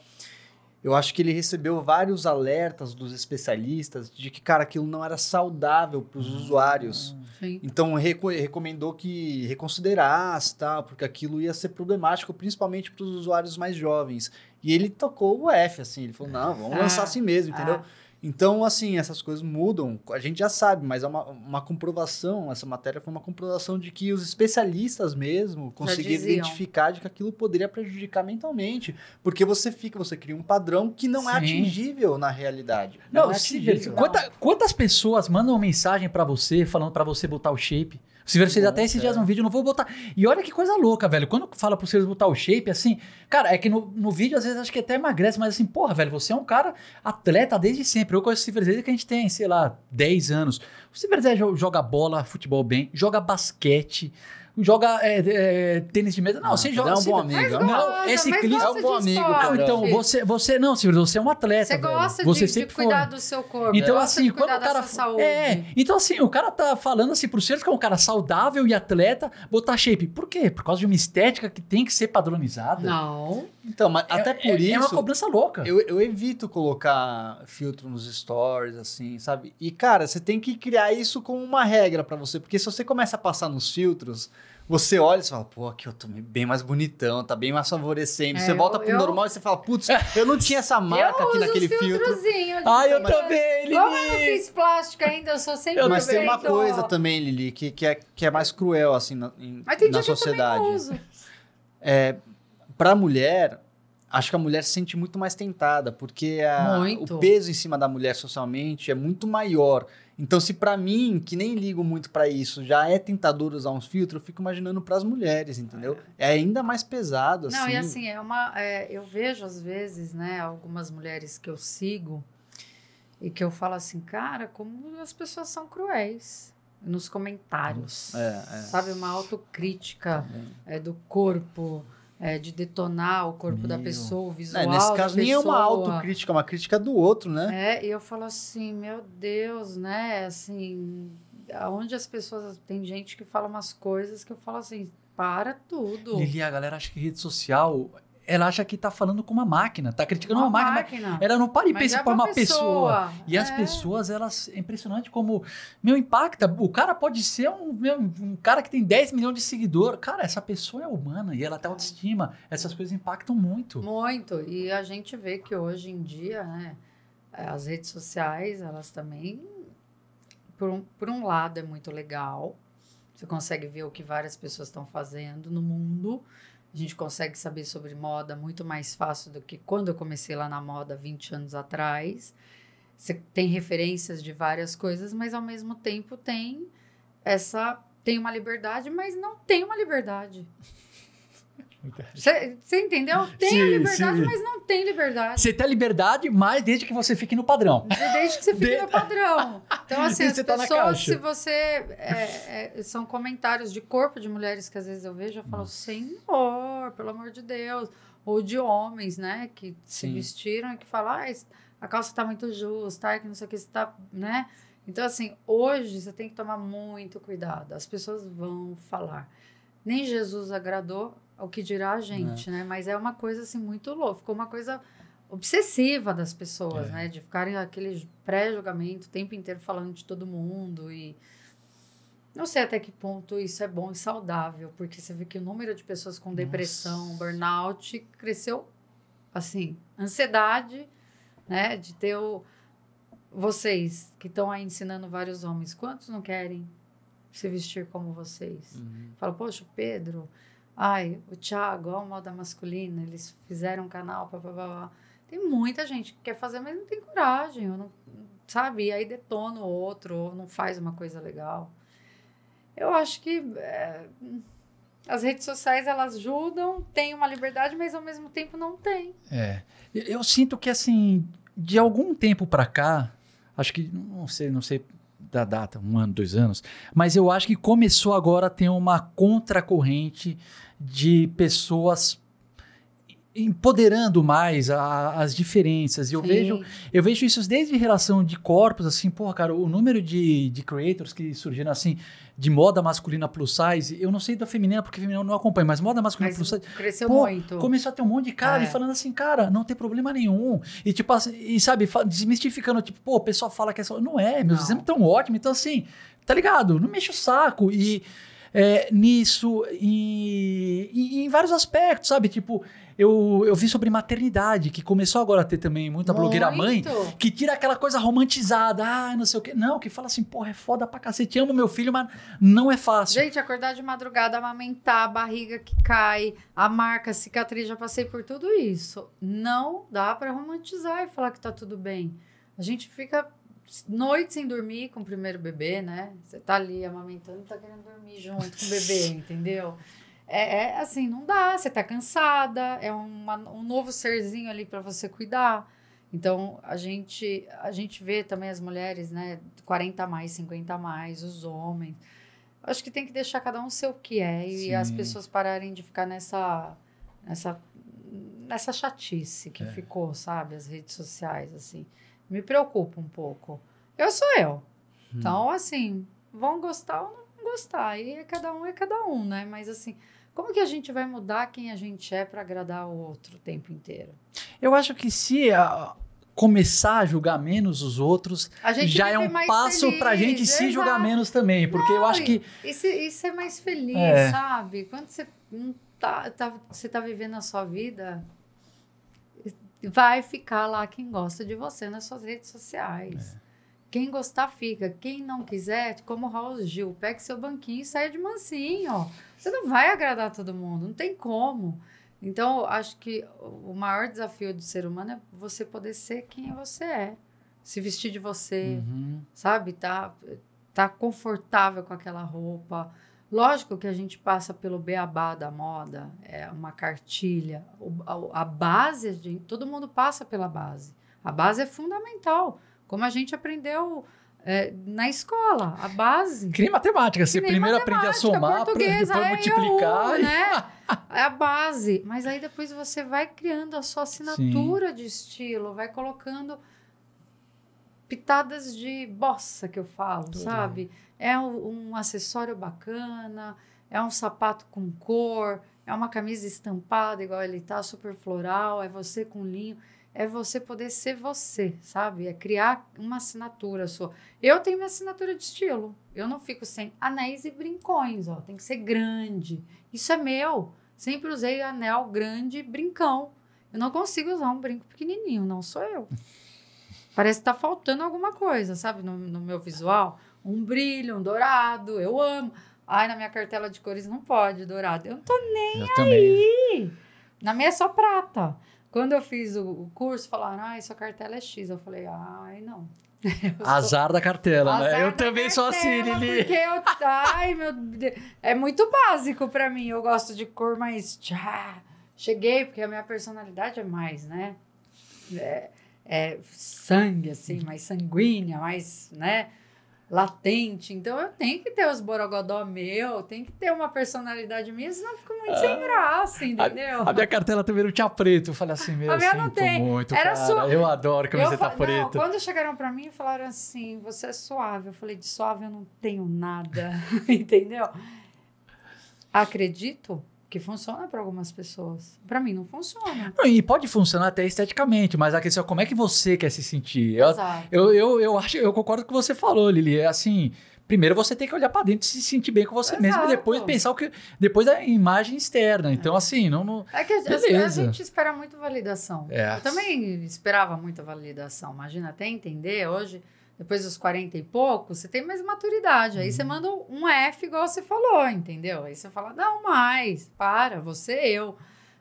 Eu acho que ele recebeu vários alertas dos especialistas de que, cara, aquilo não era saudável para os usuários. Sim. Então reco- recomendou que reconsiderasse, tá? Porque aquilo ia ser problemático, principalmente para os usuários mais jovens. E ele tocou o F, assim, ele falou, não, vamos Ah, lançar assim mesmo, entendeu? ah. Então, assim, essas coisas mudam, a gente já sabe, mas é uma, uma comprovação, essa matéria foi uma comprovação de que os especialistas mesmo conseguiram identificar de que aquilo poderia prejudicar mentalmente, porque você fica, você cria um padrão que não é Sim. atingível na realidade. Não, é se- atingível. quanta- quantas pessoas mandam mensagem pra você falando pra você botar o shape? Se você fez Bom, até esses dias um vídeo, eu não vou botar. E olha que coisa louca, velho. Quando fala pra vocês botar o shape, assim, cara, é que no, no vídeo às vezes acho que até emagrece, mas assim, porra, velho, você é um cara atleta desde sempre. Eu conheço o Silver desde que a gente tem, sei lá, 10 anos. O Silver joga bola, futebol bem, joga basquete, joga é, é, tênis de mesa. Não, Ah, você joga. é um você- bom amigo, é um Não, gosta, esse clipe- É um bom de amigo. Não, então, você, você. Não, Silvio, você é um atleta. Você velho. gosta você de, de sempre cuidar foi. do seu corpo. Então, assim, de quando cuidar o cara. saúde. É, então, assim, o cara tá falando assim pro Sérgio que é um cara saudável e atleta, botar shape. Por quê? Por causa de uma estética que tem que ser padronizada. Não. Então, mas É- até é- por isso... É uma cobrança louca. Eu, eu evito colocar filtro nos stories, assim, sabe? E, cara, você tem que criar isso como uma regra pra você, porque se você começa a passar nos filtros, você olha e você fala, pô, aqui eu tô bem mais bonitão, tá bem mais favorecendo. É, você volta eu- pro eu- normal e você fala, putz, eu não tinha essa marca eu aqui naquele filtro. Ai, eu Mas- também, Lili. Como eu não fiz plástica ainda, eu sou sempre Eu Mas tem uma coisa também, Lili, que, que, é, que é mais cruel, assim, na, em- Mas tem na dia que eu sociedade. também não uso. Pra mulher, acho que a mulher se sente muito mais tentada, porque a- o peso em cima da mulher socialmente é muito maior. Então, se pra mim, que nem ligo muito pra isso, já é tentador usar uns filtros, eu fico imaginando pras mulheres, entendeu? É ainda mais pesado, assim. Não, e assim, é uma. é, eu vejo às vezes, né, algumas mulheres que eu sigo e que eu falo assim, cara, como as pessoas são cruéis nos comentários. É, é. Sabe, uma autocrítica é, do corpo, é, de detonar o corpo da Meu. pessoa, o visual. É, nesse da caso, nem é uma autocrítica, é uma crítica do outro, né? É, e eu falo assim, meu Deus, né? Assim, aonde as pessoas. Tem gente que fala umas coisas que eu falo assim, para tudo. Lili, a galera acha que rede social ela acha que tá falando com uma máquina, tá criticando uma, Uma máquina. máquina. Ela não para e Mas pensa é pra uma uma pessoa. E as É. pessoas, elas. É impressionante como. Meu, impacta. O cara pode ser um, um cara que tem 10 milhões de seguidores. Cara, essa pessoa é humana e ela tem autoestima. Essas coisas impactam muito. Muito. E a gente vê que hoje em dia, né, as redes sociais, elas também, por um, por um lado, é muito legal. Você consegue ver o que várias pessoas estão fazendo no mundo. A gente consegue saber sobre moda muito mais fácil do que quando eu comecei lá na moda 20 anos atrás. Você tem referências de várias coisas, mas ao mesmo tempo tem essa tem uma liberdade, mas não tem uma liberdade. Você entendeu? Tem Sim, a liberdade, sim. mas não tem liberdade. Você tem a liberdade, mas desde que você fique no padrão. Desde que você fique De- no padrão. Então, assim, as tá pessoas, caixa. se você. é, é, são comentários de corpo de mulheres que às vezes eu vejo, eu falo, Senhor, pelo amor de Deus. Ou de homens, né, que se Sim. vestiram e que falam, ah, a calça tá muito justa, que não sei o que, você tá, né? Então, assim, hoje você tem que tomar muito cuidado. As pessoas vão falar. Nem Jesus agradou ao que dirá a gente, né? Mas é uma coisa, assim, muito louca. Ficou uma coisa obsessiva das pessoas, É. né? De ficarem aquele pré-julgamento o tempo inteiro falando de todo mundo e não sei até que ponto isso é bom e saudável, porque você vê que o número de pessoas com depressão, burnout cresceu assim, ansiedade, né, de ter o vocês que estão aí ensinando vários homens, quantos não querem se vestir como vocês? Uhum. Fala, poxa, o Pedro, ai, o Thiago, ó, a moda masculina, eles fizeram um canal, blá, blá, blá. Tem muita gente que quer fazer, mas não tem coragem, não, sabe? E aí detona o outro, ou não faz uma coisa legal. Eu acho que é, as redes sociais, elas ajudam, tem uma liberdade, mas ao mesmo tempo não tem. É. Eu- sinto que, assim, de algum tempo pra cá, acho que, não sei, não sei da data, um ano, dois anos, mas eu acho que começou agora a ter uma contracorrente de pessoas empoderando mais a- as diferenças. E eu Sim. vejo eu vejo isso desde relação de corpos, assim, porra, cara, o número de, de creators que surgiram, assim, de moda masculina plus size, eu não sei da feminina, porque feminina eu não acompanho, mas moda masculina Mas plus size, cresceu Pô, muito. começou a ter um monte de cara É. e falando assim, cara, não tem problema nenhum. E tipo assim, e sabe, desmistificando, tipo, pô, o pessoal fala que é só. Não é, meus exemplos tão ótimos. Então, assim, tá ligado? Não mexe o saco. E é, nisso, e, e- e em vários aspectos, sabe? Tipo, eu, eu vi sobre maternidade, que começou agora a ter também muita blogueira mãe. Muito. Que tira aquela coisa romantizada, ah, não sei o quê. Não, que fala assim, porra, é foda pra cacete, amo meu filho, mas não é fácil. Gente, acordar de madrugada, amamentar, a barriga que cai, a marca, a cicatriz, já passei por tudo isso. Não dá pra romantizar e falar que tá tudo bem. A gente fica noite sem dormir com o primeiro bebê, né? Você tá ali amamentando, tá querendo dormir junto com o bebê, entendeu? É, é assim, não dá, você tá cansada, é uma- um novo serzinho ali pra você cuidar. Então, a gente, a gente vê também as mulheres, né? 40 a mais, 50 a mais, os homens. Acho que tem que deixar cada um ser o que é e Sim. as pessoas pararem de ficar nessa, nessa, nessa chatice que É. ficou, sabe? As redes sociais, assim. Me preocupa um pouco. Eu sou eu. Então, assim, vão gostar ou não gostar. Aí é cada um é cada um, né? Mas, assim, como que a gente vai mudar quem a gente é para agradar o outro o tempo inteiro? Eu acho que se ah, começar a julgar menos os outros, A já é um passo feliz, pra gente se julgar menos também. Porque eu acho que. E, se- e ser mais feliz, É. sabe? Quando você não tá, tá- você tá vivendo a sua vida, vai ficar lá quem gosta de você nas suas redes sociais. É. Quem gostar, fica. Quem não quiser, como o Raul Gil, pegue seu banquinho e saia de mansinho. Você não vai agradar todo mundo, não tem como. Então, acho que o maior desafio do ser humano é você poder ser quem você é. Se vestir de você, Uhum. sabe? Tá, tá confortável com aquela roupa. Lógico que a gente passa pelo beabá da moda, é uma cartilha. A, a base, de, todo mundo passa pela base. A base é fundamental, como a gente aprendeu é, na escola. A base. Que nem matemática. Você primeiro aprende a somar, depois é multiplicar. né? É a base. Mas aí depois você vai criando a sua assinatura de estilo, vai colocando pitadas de bossa que eu falo, Tudo. sabe? É um, um acessório bacana, é um sapato com cor, é uma camisa estampada, igual ele tá, super floral, é você com linho. É você poder ser você, sabe? É criar uma assinatura sua. Eu tenho minha assinatura de estilo. Eu não fico sem anéis e brincões, ó. Tem que ser grande. Isso é meu. Sempre usei anel grande e brincão. Eu não consigo usar um brinco pequenininho, não sou eu. Parece que tá faltando alguma coisa, sabe? No, no meu visual. Um brilho, um dourado. Eu amo. Ai, na minha cartela de cores não pode dourado. Eu não tô nem Eu também. aí. Na minha é só prata. Quando eu fiz o, curso, falaram, ai, sua cartela é X. Eu falei, ai, não. Eu sou- Azar da cartela, Azar né? Eu também sou assim, cartela, Lili. Porque eu, ai, meu Deus, é muito básico pra mim. Eu gosto de cor mais tchá. Cheguei, porque a minha personalidade é mais, né? É, é sangue, assim, mais sanguínea, mais, né? Latente. Então eu tenho que ter os borogodó meu, tem que ter uma personalidade minha, senão eu fico muito sem graça, entendeu? A minha cartela também não tinha preto. Eu falei assim, meu, A minha não tem. muito, Era cara. Eu adoro camiseta fa- Não, preta. quando chegaram pra mim, falaram assim: você é suave. Eu falei: de suave eu não tenho nada. Entendeu? Acredito que funciona pra algumas pessoas. Pra mim não funciona. Não, E pode funcionar até esteticamente, mas a questão é como é que você quer se sentir. Eu, Exato. eu, eu, eu acho, eu concordo com o que você falou, Lili. É assim, primeiro você tem que olhar pra dentro e se sentir bem com você mesmo, e Exato. depois pensar o que. Depois da imagem externa. Então, assim, não. não É que a, a- a gente espera muito validação. É. Eu também esperava muita validação. Imagina, até entender hoje, depois dos 40 e pouco, você tem mais maturidade. Aí Uhum. você manda um F, igual você falou, entendeu? Aí você fala, não mais, para, você eu.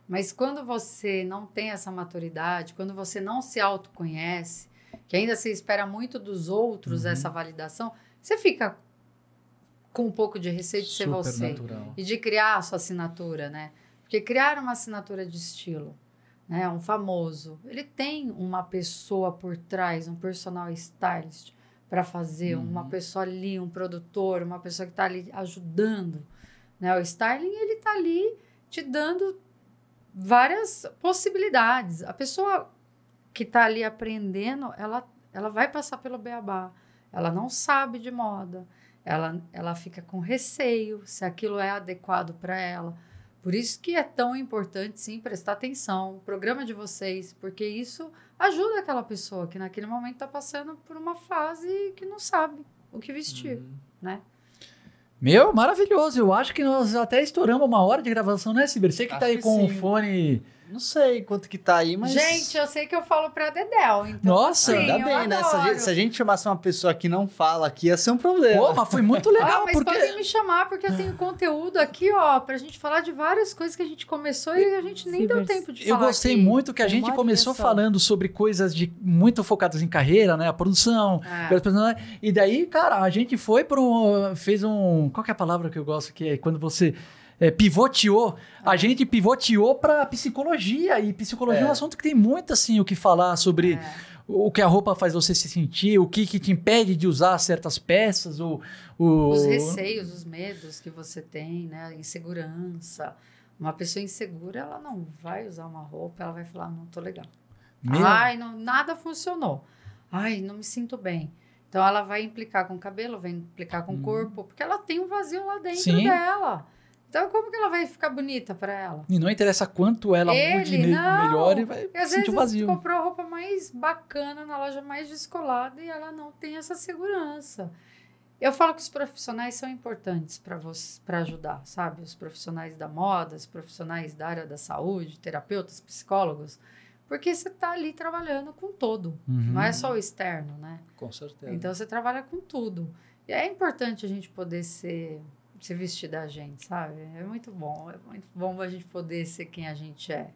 Mas quando você não tem essa maturidade, quando você não se autoconhece, que ainda você espera muito dos outros Uhum. essa validação, você fica com um pouco de receio de ser super você natural. e de criar a sua assinatura, né? Porque criar uma assinatura de estilo, né? Um famoso, ele tem uma pessoa por trás, um personal stylist para fazer, Uhum. uma pessoa ali, um produtor, uma pessoa que está ali ajudando, né? O styling ele está ali te dando várias possibilidades. A pessoa que está ali aprendendo, ela ela vai passar pelo beabá. Ela não sabe de moda. Ela, ela fica com receio se aquilo é adequado para ela. Por isso que é tão importante, sim, prestar atenção no programa de vocês, porque isso ajuda aquela pessoa que naquele momento está passando por uma fase que não sabe o que vestir, né? Meu, maravilhoso. Eu acho que nós até estouramos uma hora de gravação, né, Ciber? Você que Acho tá aí que com o sim. fone. Não sei quanto que tá aí, mas. Gente, eu sei que eu falo para Dedel, então Nossa, assim, Ainda eu bem, né? Se a, gente, se a gente chamasse uma pessoa que não fala aqui, ia ser um problema. Pô, mas foi muito legal, Ah, mas porque. podem me chamar, porque eu tenho conteúdo aqui, ó, pra gente falar de várias coisas que a gente começou e a gente nem deu Cibers. tempo de Eu falar. gostei aqui. muito que a Tem gente começou direção. falando sobre coisas de muito focadas em carreira, né? A produção, É. pessoas- E daí, cara, a gente foi para um. fez um. Qual que é a palavra que eu gosto que é quando você é, pivoteou? A gente pivoteou para psicologia e psicologia é. um É. assunto que tem muito assim o que falar sobre É. o que a roupa faz você se sentir, o que, que te impede de usar certas peças, o, o Os receios, os medos que você tem, né? A insegurança. Uma pessoa insegura, ela não vai usar uma roupa, ela vai falar, não tô legal. Meu, Ai, não, nada funcionou. Ai, não me sinto bem. Então ela vai implicar com o cabelo, vai implicar com o corpo, porque ela tem um vazio lá dentro Sim. dela. Então como que ela vai ficar bonita para ela? E não interessa quanto ela Ele, mude não. melhor e vai E às sentir vezes vazio. comprou a roupa mais bacana na loja mais descolada e ela não tem essa segurança. Eu falo que os profissionais são importantes para você para ajudar, sabe? Os profissionais da moda, os profissionais da área da saúde, terapeutas, psicólogos, porque você está ali trabalhando com todo, Uhum. não é só o externo, né? Com certeza. Então você trabalha com tudo. E é importante a gente poder ser se vestir da gente, sabe? É muito bom, é muito bom a gente poder ser quem a gente é.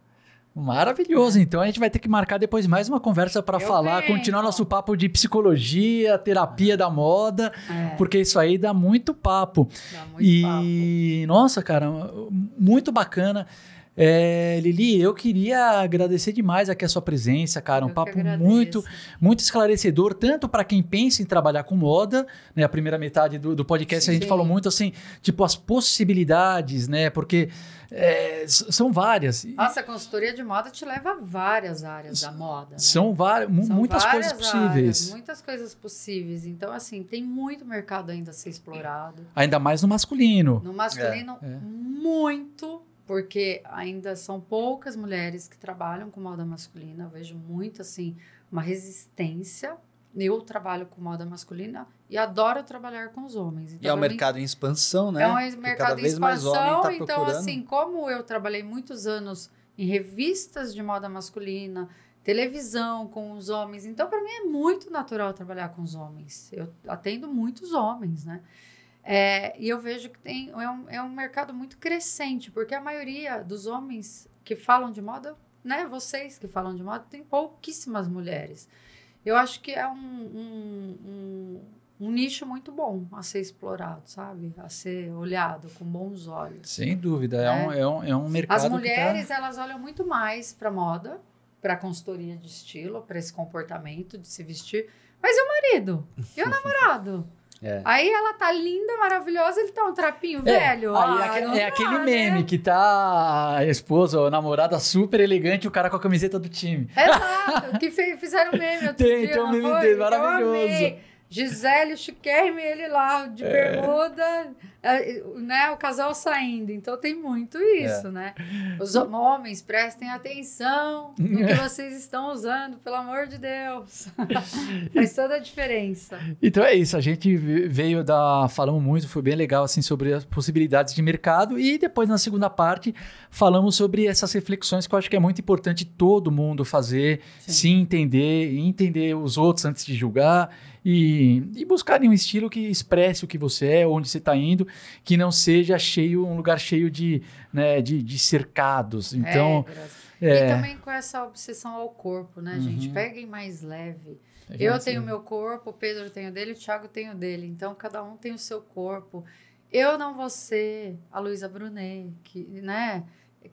Maravilhoso. Então a gente vai ter que marcar depois mais uma conversa para falar, venho. continuar nosso papo de psicologia, terapia da moda, É, porque isso aí dá muito papo. dá muito papo. e nossa, cara, muito bacana. É, Lili, eu queria agradecer demais aqui a sua presença, cara. Um Eu papo muito, muito esclarecedor, tanto para quem pensa em trabalhar com moda, né? A primeira metade do, do podcast a gente Sim. falou muito assim, tipo, as possibilidades, né? Porque é, são várias. Nossa, a consultoria de moda te leva a várias áreas da moda. Né? São, várias, São muitas várias coisas possíveis. áreas, muitas coisas possíveis. Então, assim, tem muito mercado ainda a ser explorado. Ainda mais no masculino. No masculino, É. É. muito, porque ainda são poucas mulheres que trabalham com moda masculina. Eu vejo muito assim uma resistência. Eu trabalho com moda masculina e adoro trabalhar com os homens. e é um pra mim, mercado em expansão, né? é um Porque mercado cada em vez mais homem expansão, tá então procurando. assim, como eu trabalhei muitos anos em revistas de moda masculina, televisão com os homens, então para mim é muito natural trabalhar com os homens. Eu atendo muitos homens, né? É, e eu vejo que tem, é, um, é um mercado muito crescente, porque a maioria dos homens que falam de moda, né, vocês que falam de moda, tem pouquíssimas mulheres. Eu acho que é um, um, um, um nicho muito bom a ser explorado, sabe? A ser olhado com bons olhos. Sem dúvida, é, É. um, é, um, é um mercado As tá- mulheres, elas olham muito mais para moda, para consultoria de estilo, para esse comportamento de se vestir. Mas e o marido? E o namorado? É. Aí ela tá linda, maravilhosa, ele tá um trapinho É, velho. Ah, é aque- não é, aquele né? meme que tá a esposa ou a namorada super elegante o cara com a camiseta do time. Exato, que fizeram meme outro Tem, dia, tem um meme dele, maravilhoso. Gisele, chiquérrimo, e ele lá de É. bermuda, é, né, o casal saindo. Então tem muito isso, É. né? Os ho- homens, prestem atenção no que vocês estão usando, pelo amor de Deus. Faz toda a diferença. Então é isso, a gente ve- veio da. Falamos muito, foi bem legal assim sobre as possibilidades de mercado e depois na segunda parte falamos sobre essas reflexões que eu acho que é muito importante todo mundo fazer, Sim. se entender, entender os outros antes de julgar e, e buscar um estilo que expresse o que você é, onde você está indo, que não seja cheio, um lugar cheio de, né, de, de cercados. Então, É, é, E também com essa obsessão ao corpo, né, gente? Uhum. Peguem mais leve. a Eu gente- tenho o meu corpo, o Pedro tem o dele, o Thiago tem o dele. Então, cada um tem o seu corpo. Eu não vou ser a Luísa Brunet, que, né,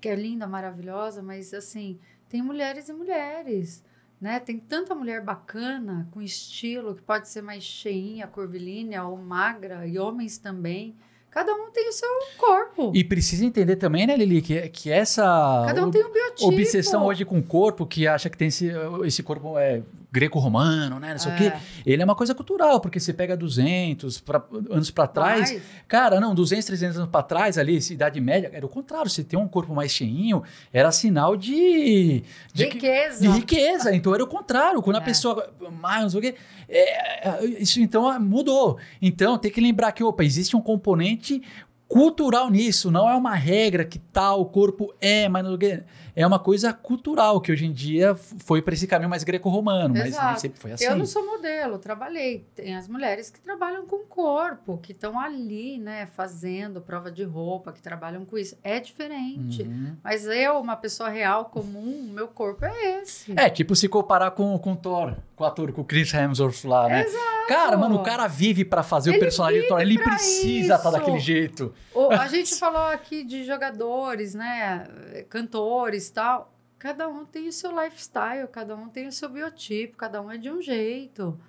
que é linda, maravilhosa, mas, assim, tem mulheres e mulheres, né? Tem tanta mulher bacana, com estilo, que pode ser mais cheinha, curvilínea ou magra, e homens também. Cada um tem o seu corpo. E precisa entender também, né, Lili, que, que essa. Cada um tem um biotipo. obsessão hoje com o corpo, que acha que tem esse, esse corpo é, greco-romano, né? Não sei o quê. É. Ele é uma coisa cultural, porque você pega 200 pra- anos pra trás. Cara, não, 200, 300 anos pra trás, ali, idade média, era o contrário. Você ter um corpo mais cheinho era sinal de. de que- Riqueza. de riqueza, então era o contrário. Quando a É. pessoa. Mais, não sei o quê. é, isso então ah, mudou. Então tem que lembrar que, opa, existe um componente cultural nisso, não é uma regra que tal corpo é, mas não sei o quê. É uma coisa cultural que hoje em dia foi para esse caminho mais greco-romano, mas nem Exato. sempre foi assim. Eu não sou modelo, trabalhei. Tem as mulheres que trabalham com corpo, que estão ali, né, fazendo prova de roupa, que trabalham com isso. É diferente. Uhum. Mas eu, uma pessoa real, comum, meu corpo é esse. É, tipo se comparar com, com o Thor, com o ator, com o Chris Hemsworth lá, né? Cara, mano, o cara vive pra fazer o Ele personagem do Thor, ele precisa estar isso. daquele jeito. O- a gente falou aqui de jogadores, né, cantores tal. Cada um tem o seu lifestyle, cada um tem o seu biotipo, cada um é de um jeito.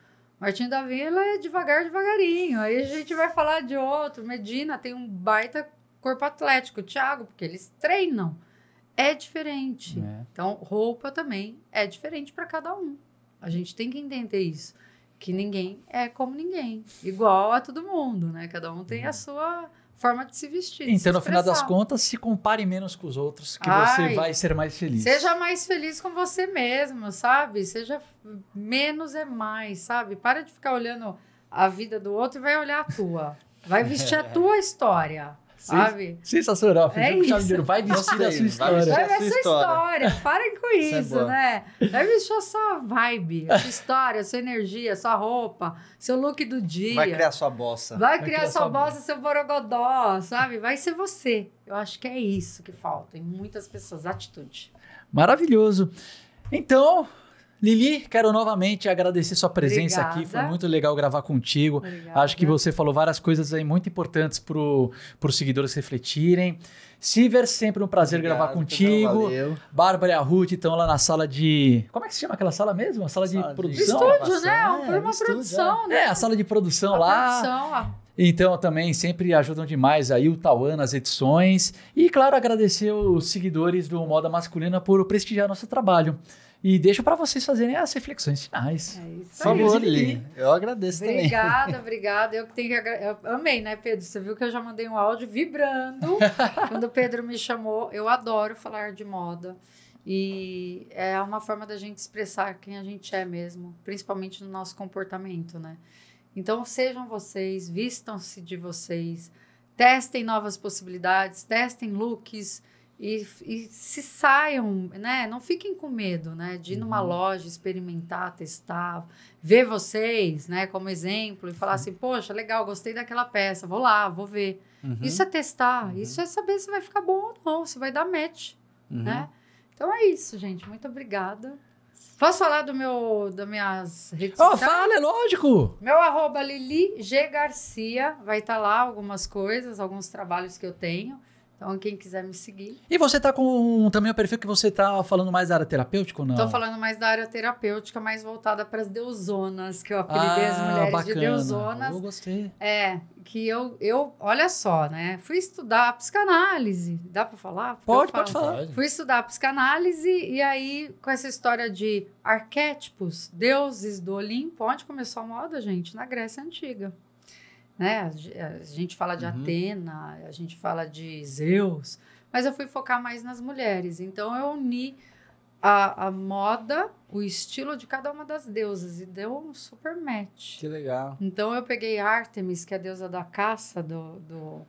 Martim da Vila é devagar, devagarinho. Aí a gente vai falar de outro. Medina tem um baita corpo atlético. Thiago, porque eles treinam. É diferente. É. Então, roupa também é diferente para cada um. A gente tem que entender isso. Que ninguém é como ninguém. Igual a todo mundo, né? Cada um tem a sua forma de se vestir. de se Então, no final das contas, se compare menos com os outros, que Ai, você vai ser mais feliz. Seja mais feliz com você mesmo, sabe? Seja menos é mais, sabe? Para de ficar olhando a vida do outro e vai olhar a tua. Vai vestir a tua história, sabe? Sensacional, É Felipe isso. Chaveiro. Vai vestir a sua história. vestir Vai a ver a sua história. história. Parem com Isso é isso, boa. né? Vai vestir a sua vibe, a sua história, a sua energia, a sua roupa, seu look do dia. Vai criar sua bossa. Vai Vai criar criar sua sua bosta, seu borogodó, sabe? Vai ser você. Eu acho que é isso que falta em muitas pessoas, atitude. Maravilhoso. Então, Lili, quero novamente agradecer sua presença Obrigada. aqui. Foi muito legal gravar contigo. Obrigada. Acho que você falou várias coisas aí muito importantes para os seguidores refletirem. Siver, sempre um prazer Obrigado, gravar contigo. valeu. Bárbara e a Ruth estão lá na sala de. Como é que se chama aquela sala mesmo? A sala de Sala de produção? estúdio. Estúdio, né? é, uma estúdio, produção, né? É, a sala de produção A lá. produção, ó. Então também sempre ajudam demais aí o Tauan nas edições. E claro, agradecer os seguidores do Moda Masculina por prestigiar nosso trabalho. E deixo para vocês fazerem as reflexões finais. É isso Por aí. favor, Lili. Eu agradeço também. Obrigada, obrigada. Eu que tenho que agra- eu amei, né, Pedro? Você viu que eu já mandei um áudio vibrando quando o Pedro me chamou. Eu adoro falar de moda. E é uma forma da gente expressar quem a gente é mesmo, principalmente no nosso comportamento, né? Então, sejam vocês, vistam-se de vocês, testem novas possibilidades, testem looks e, e se saiam, né? Não fiquem com medo, né? De ir numa loja, experimentar, testar, ver vocês, né? Como exemplo e falar assim, poxa, legal, gostei daquela peça, vou lá, vou ver. Uhum. Isso é testar, isso é saber se vai ficar bom ou não, se vai dar match, Uhum. né? Então é isso, gente. Muito obrigada. Posso falar do meu, das minhas redes Oh, sociais? fala, é lógico! Meu arroba Lili G Garcia. Vai estar lá algumas coisas, alguns trabalhos que eu tenho. Então, quem quiser me seguir. E você tá com também o perfil que você tá falando mais da área terapêutica ou não? Tô falando mais da área terapêutica, mais voltada para as deusonas, que eu apelidei as ah, mulheres bacana. de deusonas. Eu gostei. É, que eu, eu, olha só, né? Fui estudar psicanálise. Dá para falar? Porque Pode, pode falar. Fui estudar psicanálise e aí, com essa história de arquétipos, deuses do Olimpo, onde começou a moda, gente? Na Grécia Antiga. Né? A ge- a gente fala de Uhum. Atena, a gente fala de Zeus, mas eu fui focar mais nas mulheres. Então, eu uni a, a moda, o estilo de cada uma das deusas e deu um super match. Que legal. Então eu peguei Artemis, que é a deusa da caça, do, do-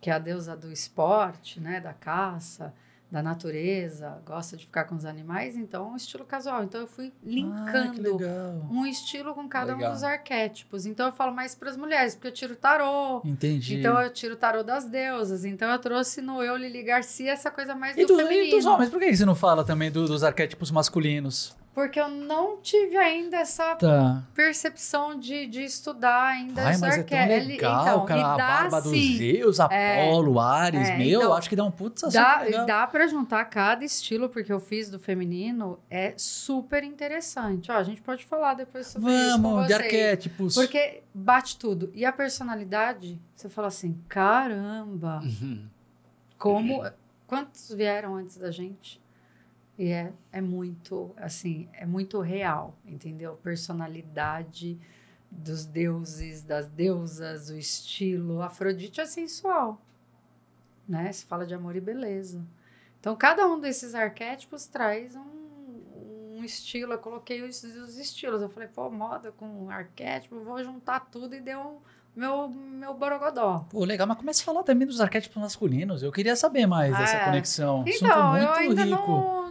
que é a deusa do esporte, né, da caça, da natureza, gosta de ficar com os animais, então um estilo casual. Então eu fui Ah, linkando legal. um estilo com cada Legal. um dos arquétipos. Então eu falo mais para as mulheres, porque eu tiro tarô. Entendi. Então eu tiro o tarô das deusas. Então eu trouxe no eu Lili Garcia essa coisa mais e, do do- e feminino. dos homens, por que você não fala também do- dos arquétipos masculinos? Porque eu não tive ainda essa Tá. percepção de, de estudar ainda Ai, mas é tão legal, então, cara. e A dá, barba dos sim. Zeus, Apolo, Ares, é, meu, então, acho que dá um puta Dá, legal. dá para juntar cada estilo, porque eu fiz do feminino, é super interessante. Ó, a gente pode falar depois sobre isso com Vamos, de arquétipos. Porque bate tudo. E a personalidade, você fala assim, caramba, Uhum. como... Quantos vieram antes da gente? E é, é muito, assim, é muito real, entendeu? Personalidade dos deuses, das deusas, o estilo. Afrodite é sensual, né? Se fala de amor e beleza. Então, cada um desses arquétipos traz um, um estilo. Eu coloquei os, os estilos. Eu falei, pô, moda com arquétipo, vou juntar tudo e deu um, meu, meu borogodó. Pô, legal, mas comece a falar também dos arquétipos masculinos. Eu queria saber mais dessa É. conexão. Assunto Então, muito eu ainda rico. não-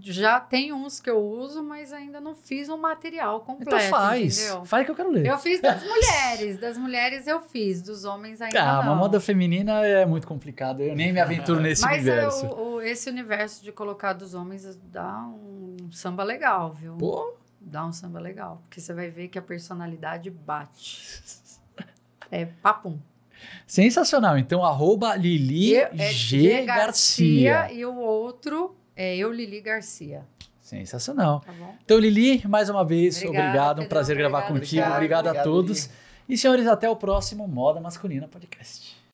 Já tem uns que eu uso, mas ainda não fiz um material completo. Então faz. entendeu? Faz que eu quero ler. Eu fiz das mulheres. Das mulheres eu fiz, dos homens ainda Calma, não. a moda feminina é muito complicado. Eu nem me aventuro nesse Mas é, universo. o- o- esse universo de colocar dos homens dá um samba legal, viu? Pô, Dá um samba legal. Porque você vai ver que a personalidade bate. É papum. sensacional. Então, arroba Lili Eu- é G. Garcia. E o outro é eu, Lili Garcia. Sensacional. Tá bom? Então, Lili, mais uma vez, Obrigada, obrigado. Um Pedrão. prazer gravar Obrigada, contigo. obrigado. Obrigado, a Obrigado, todos. Lili. E, senhores, até o próximo Moda Masculina Podcast.